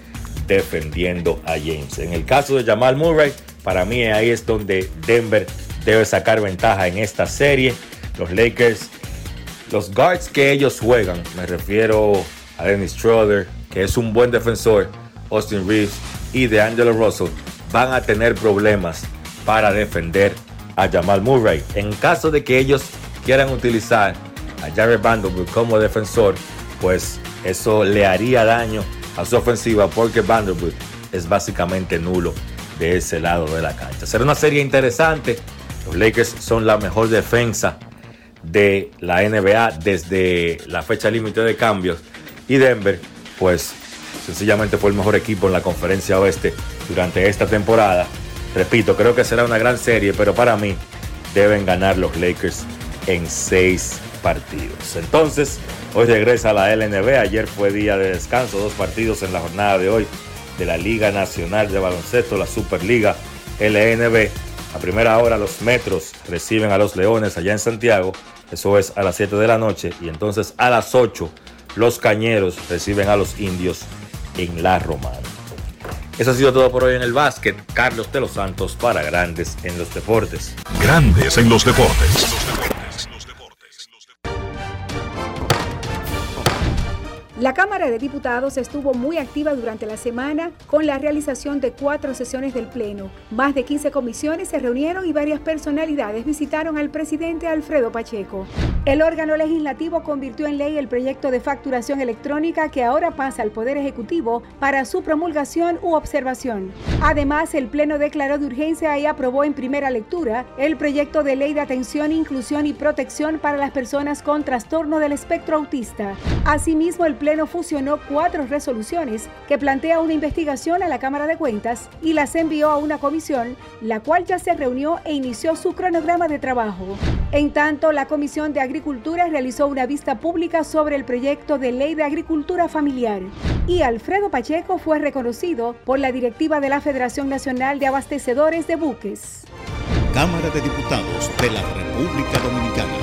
defendiendo a James. En el caso de Jamal Murray, para mí ahí es donde Denver debe sacar ventaja en esta serie. Los Lakers, los guards que ellos juegan, me refiero a Dennis Schroeder, que es un buen defensor, Austin Reeves y de Angelo Russell, van a tener problemas para defender a Jamal Murray. En caso de que ellos quieran utilizar a Jared Vanderbilt como defensor, pues eso le haría daño a su ofensiva porque Vanderbilt es básicamente nulo de ese lado de la cancha. Será una serie interesante. Los Lakers son la mejor defensa de la NBA desde la fecha límite de cambios y Denver pues sencillamente fue el mejor equipo en la conferencia oeste durante esta temporada. Repito, creo que será una gran serie, pero para mí deben ganar los Lakers en seis partidos. Entonces, hoy regresa la LNB. Ayer fue día de descanso, dos partidos en la jornada de hoy de la Liga Nacional de Baloncesto, la Superliga LNB. A primera hora los Metros reciben a los Leones allá en Santiago. Eso es a las 7 de la noche. Y entonces a las 8 los cañeros reciben a los indios en la Romana. Eso ha sido todo por hoy en el básquet. Carlos de los Santos para Grandes en los Deportes. Grandes en los Deportes. La Cámara de Diputados estuvo muy activa durante la semana con la realización de cuatro sesiones del Pleno. Más de 15 comisiones se reunieron y varias personalidades visitaron al presidente Alfredo Pacheco. El órgano legislativo convirtió en ley el proyecto de facturación electrónica que ahora pasa al Poder Ejecutivo para su promulgación u observación. Además, el Pleno declaró de urgencia y aprobó en primera lectura el proyecto de ley de atención, inclusión y protección para las personas con trastorno del espectro autista. Asimismo, el Pleno fusionó cuatro resoluciones que plantea una investigación a la Cámara de Cuentas y las envió a una comisión, la cual ya se reunió e inició su cronograma de trabajo. En tanto, la Comisión de Agricultura realizó una vista pública sobre el proyecto de ley de agricultura familiar y Alfredo Pacheco fue reconocido por la directiva de la Federación Nacional de Abastecedores de Buques. Cámara de Diputados de la República Dominicana.